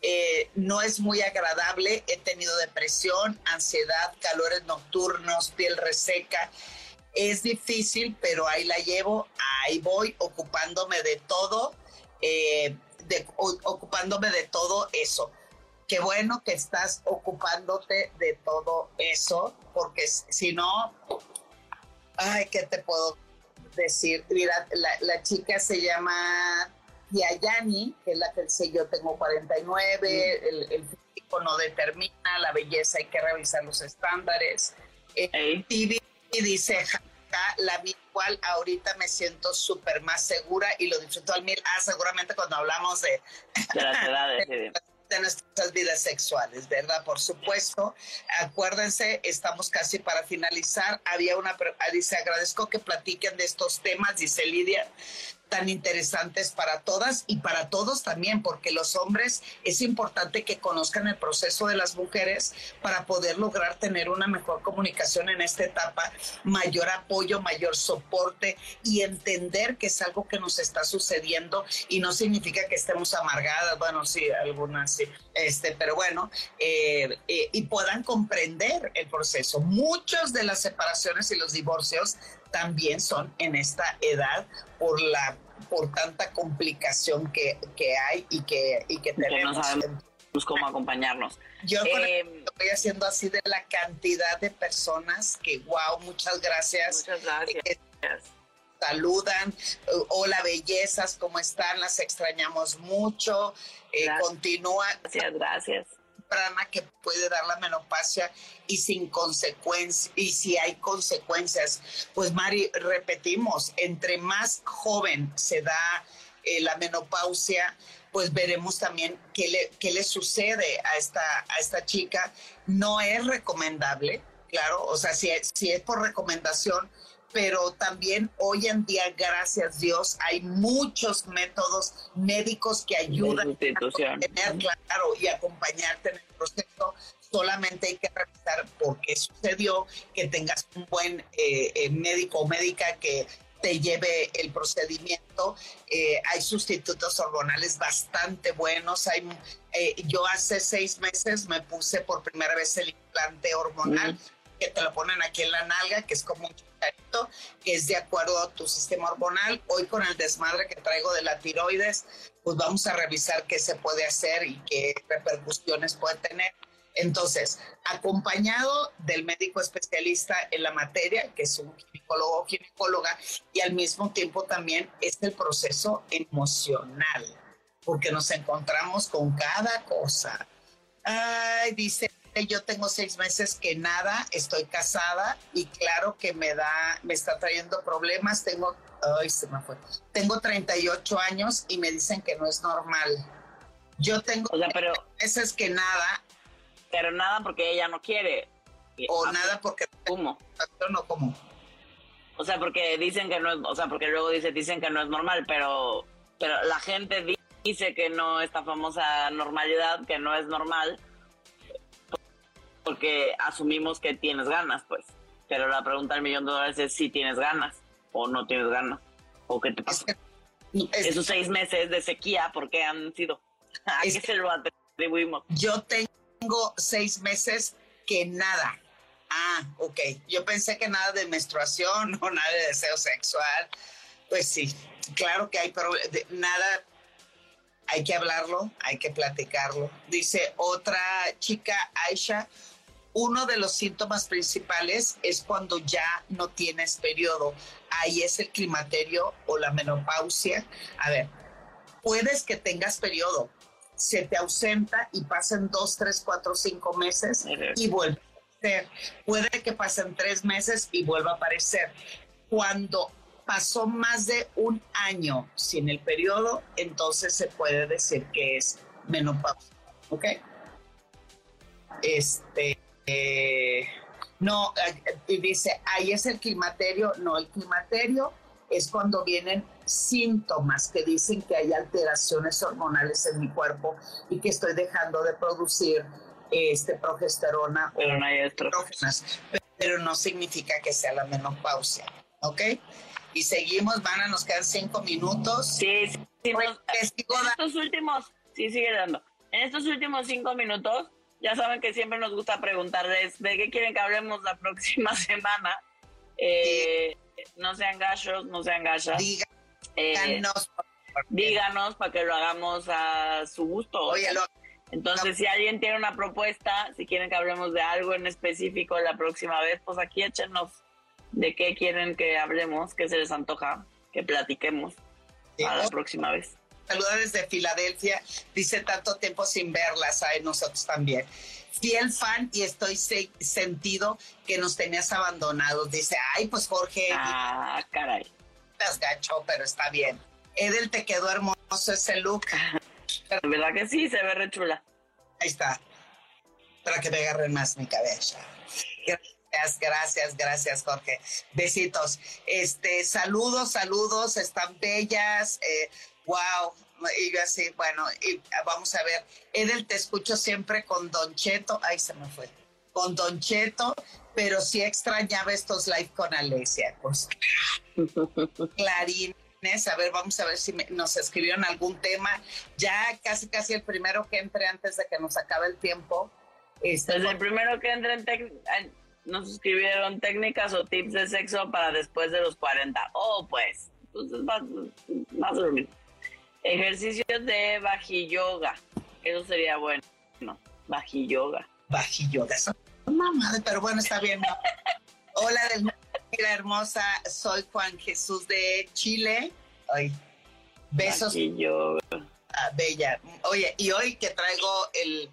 Eh, no es muy agradable, he tenido depresión, ansiedad, calores nocturnos, piel reseca. Es difícil, pero ahí la llevo, ahí voy ocupándome de todo, eh, ocupándome de todo eso. Qué bueno que estás ocupándote de todo eso, porque si no, ay, ¿qué te puedo decir, mira, la, chica se llama Yayani, que es la que sé yo tengo 49, el, el, físico no determina, la belleza hay que revisar los estándares. Eh, y dice, la cual ahorita me siento súper más segura y lo disfruto al mil. Ah, seguramente cuando hablamos de, de las edades. *laughs* de nuestras vidas sexuales, ¿verdad? Por supuesto. Acuérdense, estamos casi para finalizar. Había una, dice, agradezco que platiquen de estos temas, dice Lidia tan interesantes para todas y para todos también, porque los hombres es importante que conozcan el proceso de las mujeres para poder lograr tener una mejor comunicación en esta etapa, mayor apoyo, mayor soporte y entender que es algo que nos está sucediendo y no significa que estemos amargadas, bueno, sí, algunas sí, este, pero bueno, eh, eh, y puedan comprender el proceso. Muchas de las separaciones y los divorcios también son en esta edad por la por tanta complicación que, que hay y que, y que tenemos. no sabemos cómo acompañarnos. Yo eh, estoy haciendo así de la cantidad de personas que, wow, muchas gracias. Muchas gracias. saludan, hola bellezas, ¿cómo están? Las extrañamos mucho. Eh, continúa. Gracias, gracias que puede dar la menopausia y sin consecuencias, y si hay consecuencias. Pues Mari, repetimos, entre más joven se da eh, la menopausia, pues veremos también qué le, qué le sucede a esta, a esta chica. No es recomendable, claro, o sea, si, si es por recomendación, pero también hoy en día, gracias a Dios, hay muchos métodos médicos que ayudan a tener claro y acompañarte en el proceso. Solamente hay que revisar por qué sucedió, que tengas un buen eh, eh, médico o médica que te lleve el procedimiento. Eh, hay sustitutos hormonales bastante buenos. Hay, yo hace seis meses me puse por primera vez el implante hormonal que te lo ponen aquí en la nalga, que es como un que es de acuerdo a tu sistema hormonal. Hoy con el desmadre que traigo de la tiroides, pues vamos a revisar qué se puede hacer y qué repercusiones puede tener. Entonces, acompañado del médico especialista en la materia, que es un ginecólogo o ginecóloga, y al mismo tiempo también es el proceso emocional, porque nos encontramos con cada cosa. Ay, dice yo tengo seis meses que nada, estoy casada y claro que me da, me está trayendo problemas. Tengo, ay, se me fue. Tengo 38 años y me dicen que no es normal. Yo tengo o sea, pero, meses que nada. Pero nada porque ella no quiere. O nada porque ¿Cómo? No como. O sea, porque dicen que no es, o sea, porque luego dice, dicen que no es normal, pero, pero la gente dice que no esta famosa normalidad, que no es normal porque asumimos que tienes ganas, pues. Pero la pregunta del millón de dólares es si tienes ganas o no tienes ganas o qué te pasa. Esos seis meses de sequía, ¿por qué han sido? *laughs* ¿A qué se lo atribuimos? Yo tengo seis meses que nada. Ah, ok. Yo pensé que nada de menstruación *laughs* o nada de deseo sexual. Pues sí, claro que hay, pero nada hay que hablarlo, hay que platicarlo. Dice otra chica, Aisha, uno de los síntomas principales es cuando ya no tienes periodo. Ahí es el climaterio o la menopausia. A ver, puedes que tengas periodo, se te ausenta y pasen dos, tres, cuatro, cinco meses y vuelve a aparecer. Puede que pasen tres meses y vuelva a aparecer. Cuando pasó más de un año sin el periodo, entonces se puede decir que es menopausia. ¿Ok? Este. Eh, no, y dice, ahí es el climaterio. No, el climaterio es cuando vienen síntomas que dicen que hay alteraciones hormonales en mi cuerpo y que estoy dejando de producir este progesterona pero no hay pero no significa que sea la menopausia, ¿ok? Y seguimos, van a nos quedan cinco minutos. Sí, sí, en estos últimos, sí, sigue dando. En estos últimos cinco minutos, ya saben que siempre nos gusta preguntarles de qué quieren que hablemos la *laughs* próxima semana. Eh, no sean gachos, no sean gachas. Díganos. díganos para que lo hagamos a su gusto. Entonces, si alguien tiene una propuesta, si quieren que hablemos de algo en específico la próxima vez, pues aquí échenos de qué quieren que hablemos, qué se les antoja, que platiquemos a la próxima vez saluda desde Filadelfia. Dice tanto tiempo sin verlas, a nosotros también. Fiel fan y estoy sentido que nos tenías abandonados. Dice, ay, pues Jorge. Ah, caray. Estás gacho, pero está bien. Edel, te quedó hermoso ese look. *laughs* ¿Verdad que sí? Se ve re chula. Ahí está. Para que me agarren más mi cabeza. Gracias, gracias, gracias, Jorge. Besitos. Este, saludos, saludos, están bellas. Eh, wow, y yo así, bueno, y vamos a ver, Edel, te escucho siempre con Don Cheto, ay, se me fue, con Don Cheto, pero sí extrañaba estos live con Alesia, pues. *laughs* Clarines, a ver, vamos a ver si nos escribieron algún tema, ya casi, casi el primero que entre antes de que nos acabe el tiempo. Este, Desde el primero que entre en nos escribieron técnicas o tips de sexo para después de los 40. Oh, pues, entonces más, más dormir. Ejercicios de yoga, Eso sería bueno. No, yoga. yoga. Mamá, pero bueno, está bien. *laughs* Hola, del hermosa. Soy Juan Jesús de Chile. Ay, besos. yoga. ah, bella. Oye, y hoy que traigo el...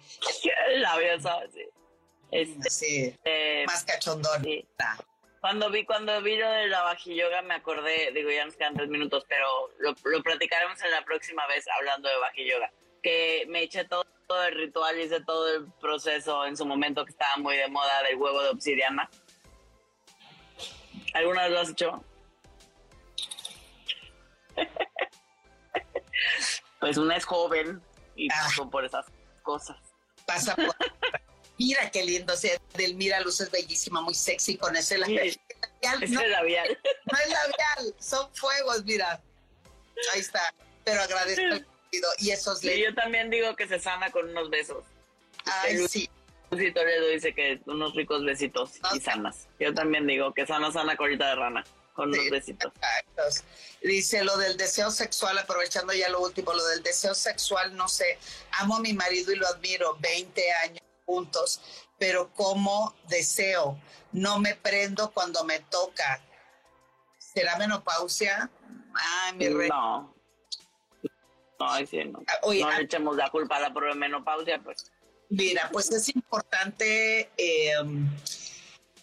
el labio, ¿sabes? Sí. Este, sí, eh, más cachondón. Sí. Cuando vi, cuando vi lo de la bajiyoga me acordé, digo, ya nos quedan tres minutos, pero lo, lo platicaremos en la próxima vez hablando de bajiyoga. Que me eché todo, todo el ritual, hice todo el proceso en su momento que estaba muy de moda del huevo de obsidiana. ¿Alguna vez lo has hecho? *laughs* pues una es joven y ah. pasó por esas cosas. Pasa por... *laughs* Mira qué lindo, o sea, Delmira Luz es bellísima, muy sexy con ese labial. Ese no, labial. No es labial, son fuegos, mira. Ahí está. Pero agradezco el y esos sí, Yo también digo que se sana con unos besos. Ay, sí. sí. Toledo dice que unos ricos besitos y sanas. Yo también digo que sana, sana colita de rana con unos besitos. Dice lo del deseo sexual, aprovechando ya lo último, lo del deseo sexual, no sé, amo a mi marido y lo admiro, 20 años juntos, pero como deseo, no me prendo cuando me toca. ¿Será menopausia? Ay, mi rey. No. No, sí, no. Ah, no le echemos la culpa a la menopausia, pues. Mira, pues es importante eh,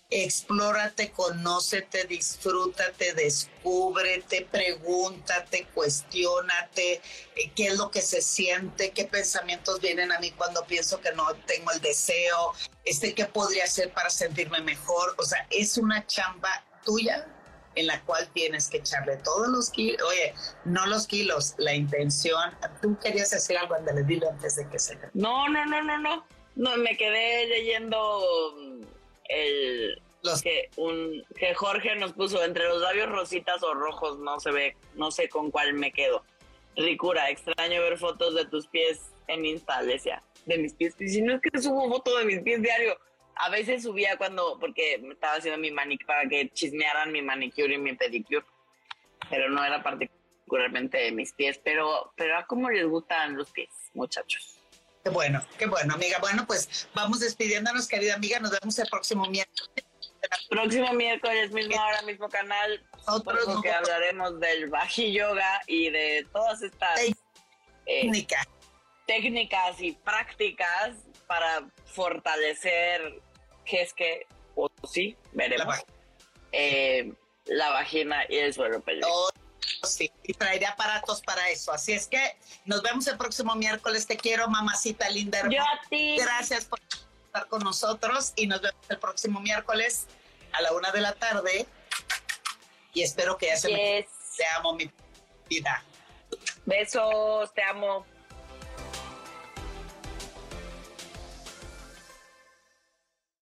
explórate, conócete, disfrútate, descúbrete, pregúntate, cuestionate eh, qué es lo que se siente, qué pensamientos vienen a mí cuando pienso que no tengo el deseo, este qué podría hacer para sentirme mejor. O sea, es una chamba tuya en la cual tienes que echarle todos los kilos, oye, no los kilos, la intención. Tú querías decir algo, le dilo antes de que se... No, no, no, no, no. No, me quedé leyendo el que un que Jorge nos puso entre los labios rositas o rojos, no se ve, no sé con cuál me quedo. Ricura, extraño ver fotos de tus pies en Insta, Alesia. De mis pies. Y si no es que subo foto de mis pies diario. A veces subía cuando, porque me estaba haciendo mi manicure para que chismearan mi manicure y mi pedicure. Pero no era particularmente de mis pies. Pero, pero a cómo les gustan los pies, muchachos. Qué bueno, qué bueno, amiga. Bueno, pues vamos despidiéndonos, querida amiga. Nos vemos el próximo miércoles. Próximo miércoles, misma hora, mismo canal. Otro que hablaremos del Baji Yoga y de todas estas eh, técnicas. técnicas y prácticas para fortalecer, que es que, o sí, veremos, la, eh, la vagina y el suelo pélvico. Sí, y traeré aparatos para eso. Así es que nos vemos el próximo miércoles. Te quiero, mamacita linda. Yo a ti. Gracias por estar con nosotros y nos vemos el próximo miércoles a la una de la tarde. Y espero que ya se me... Te amo, mi vida. Besos, te amo.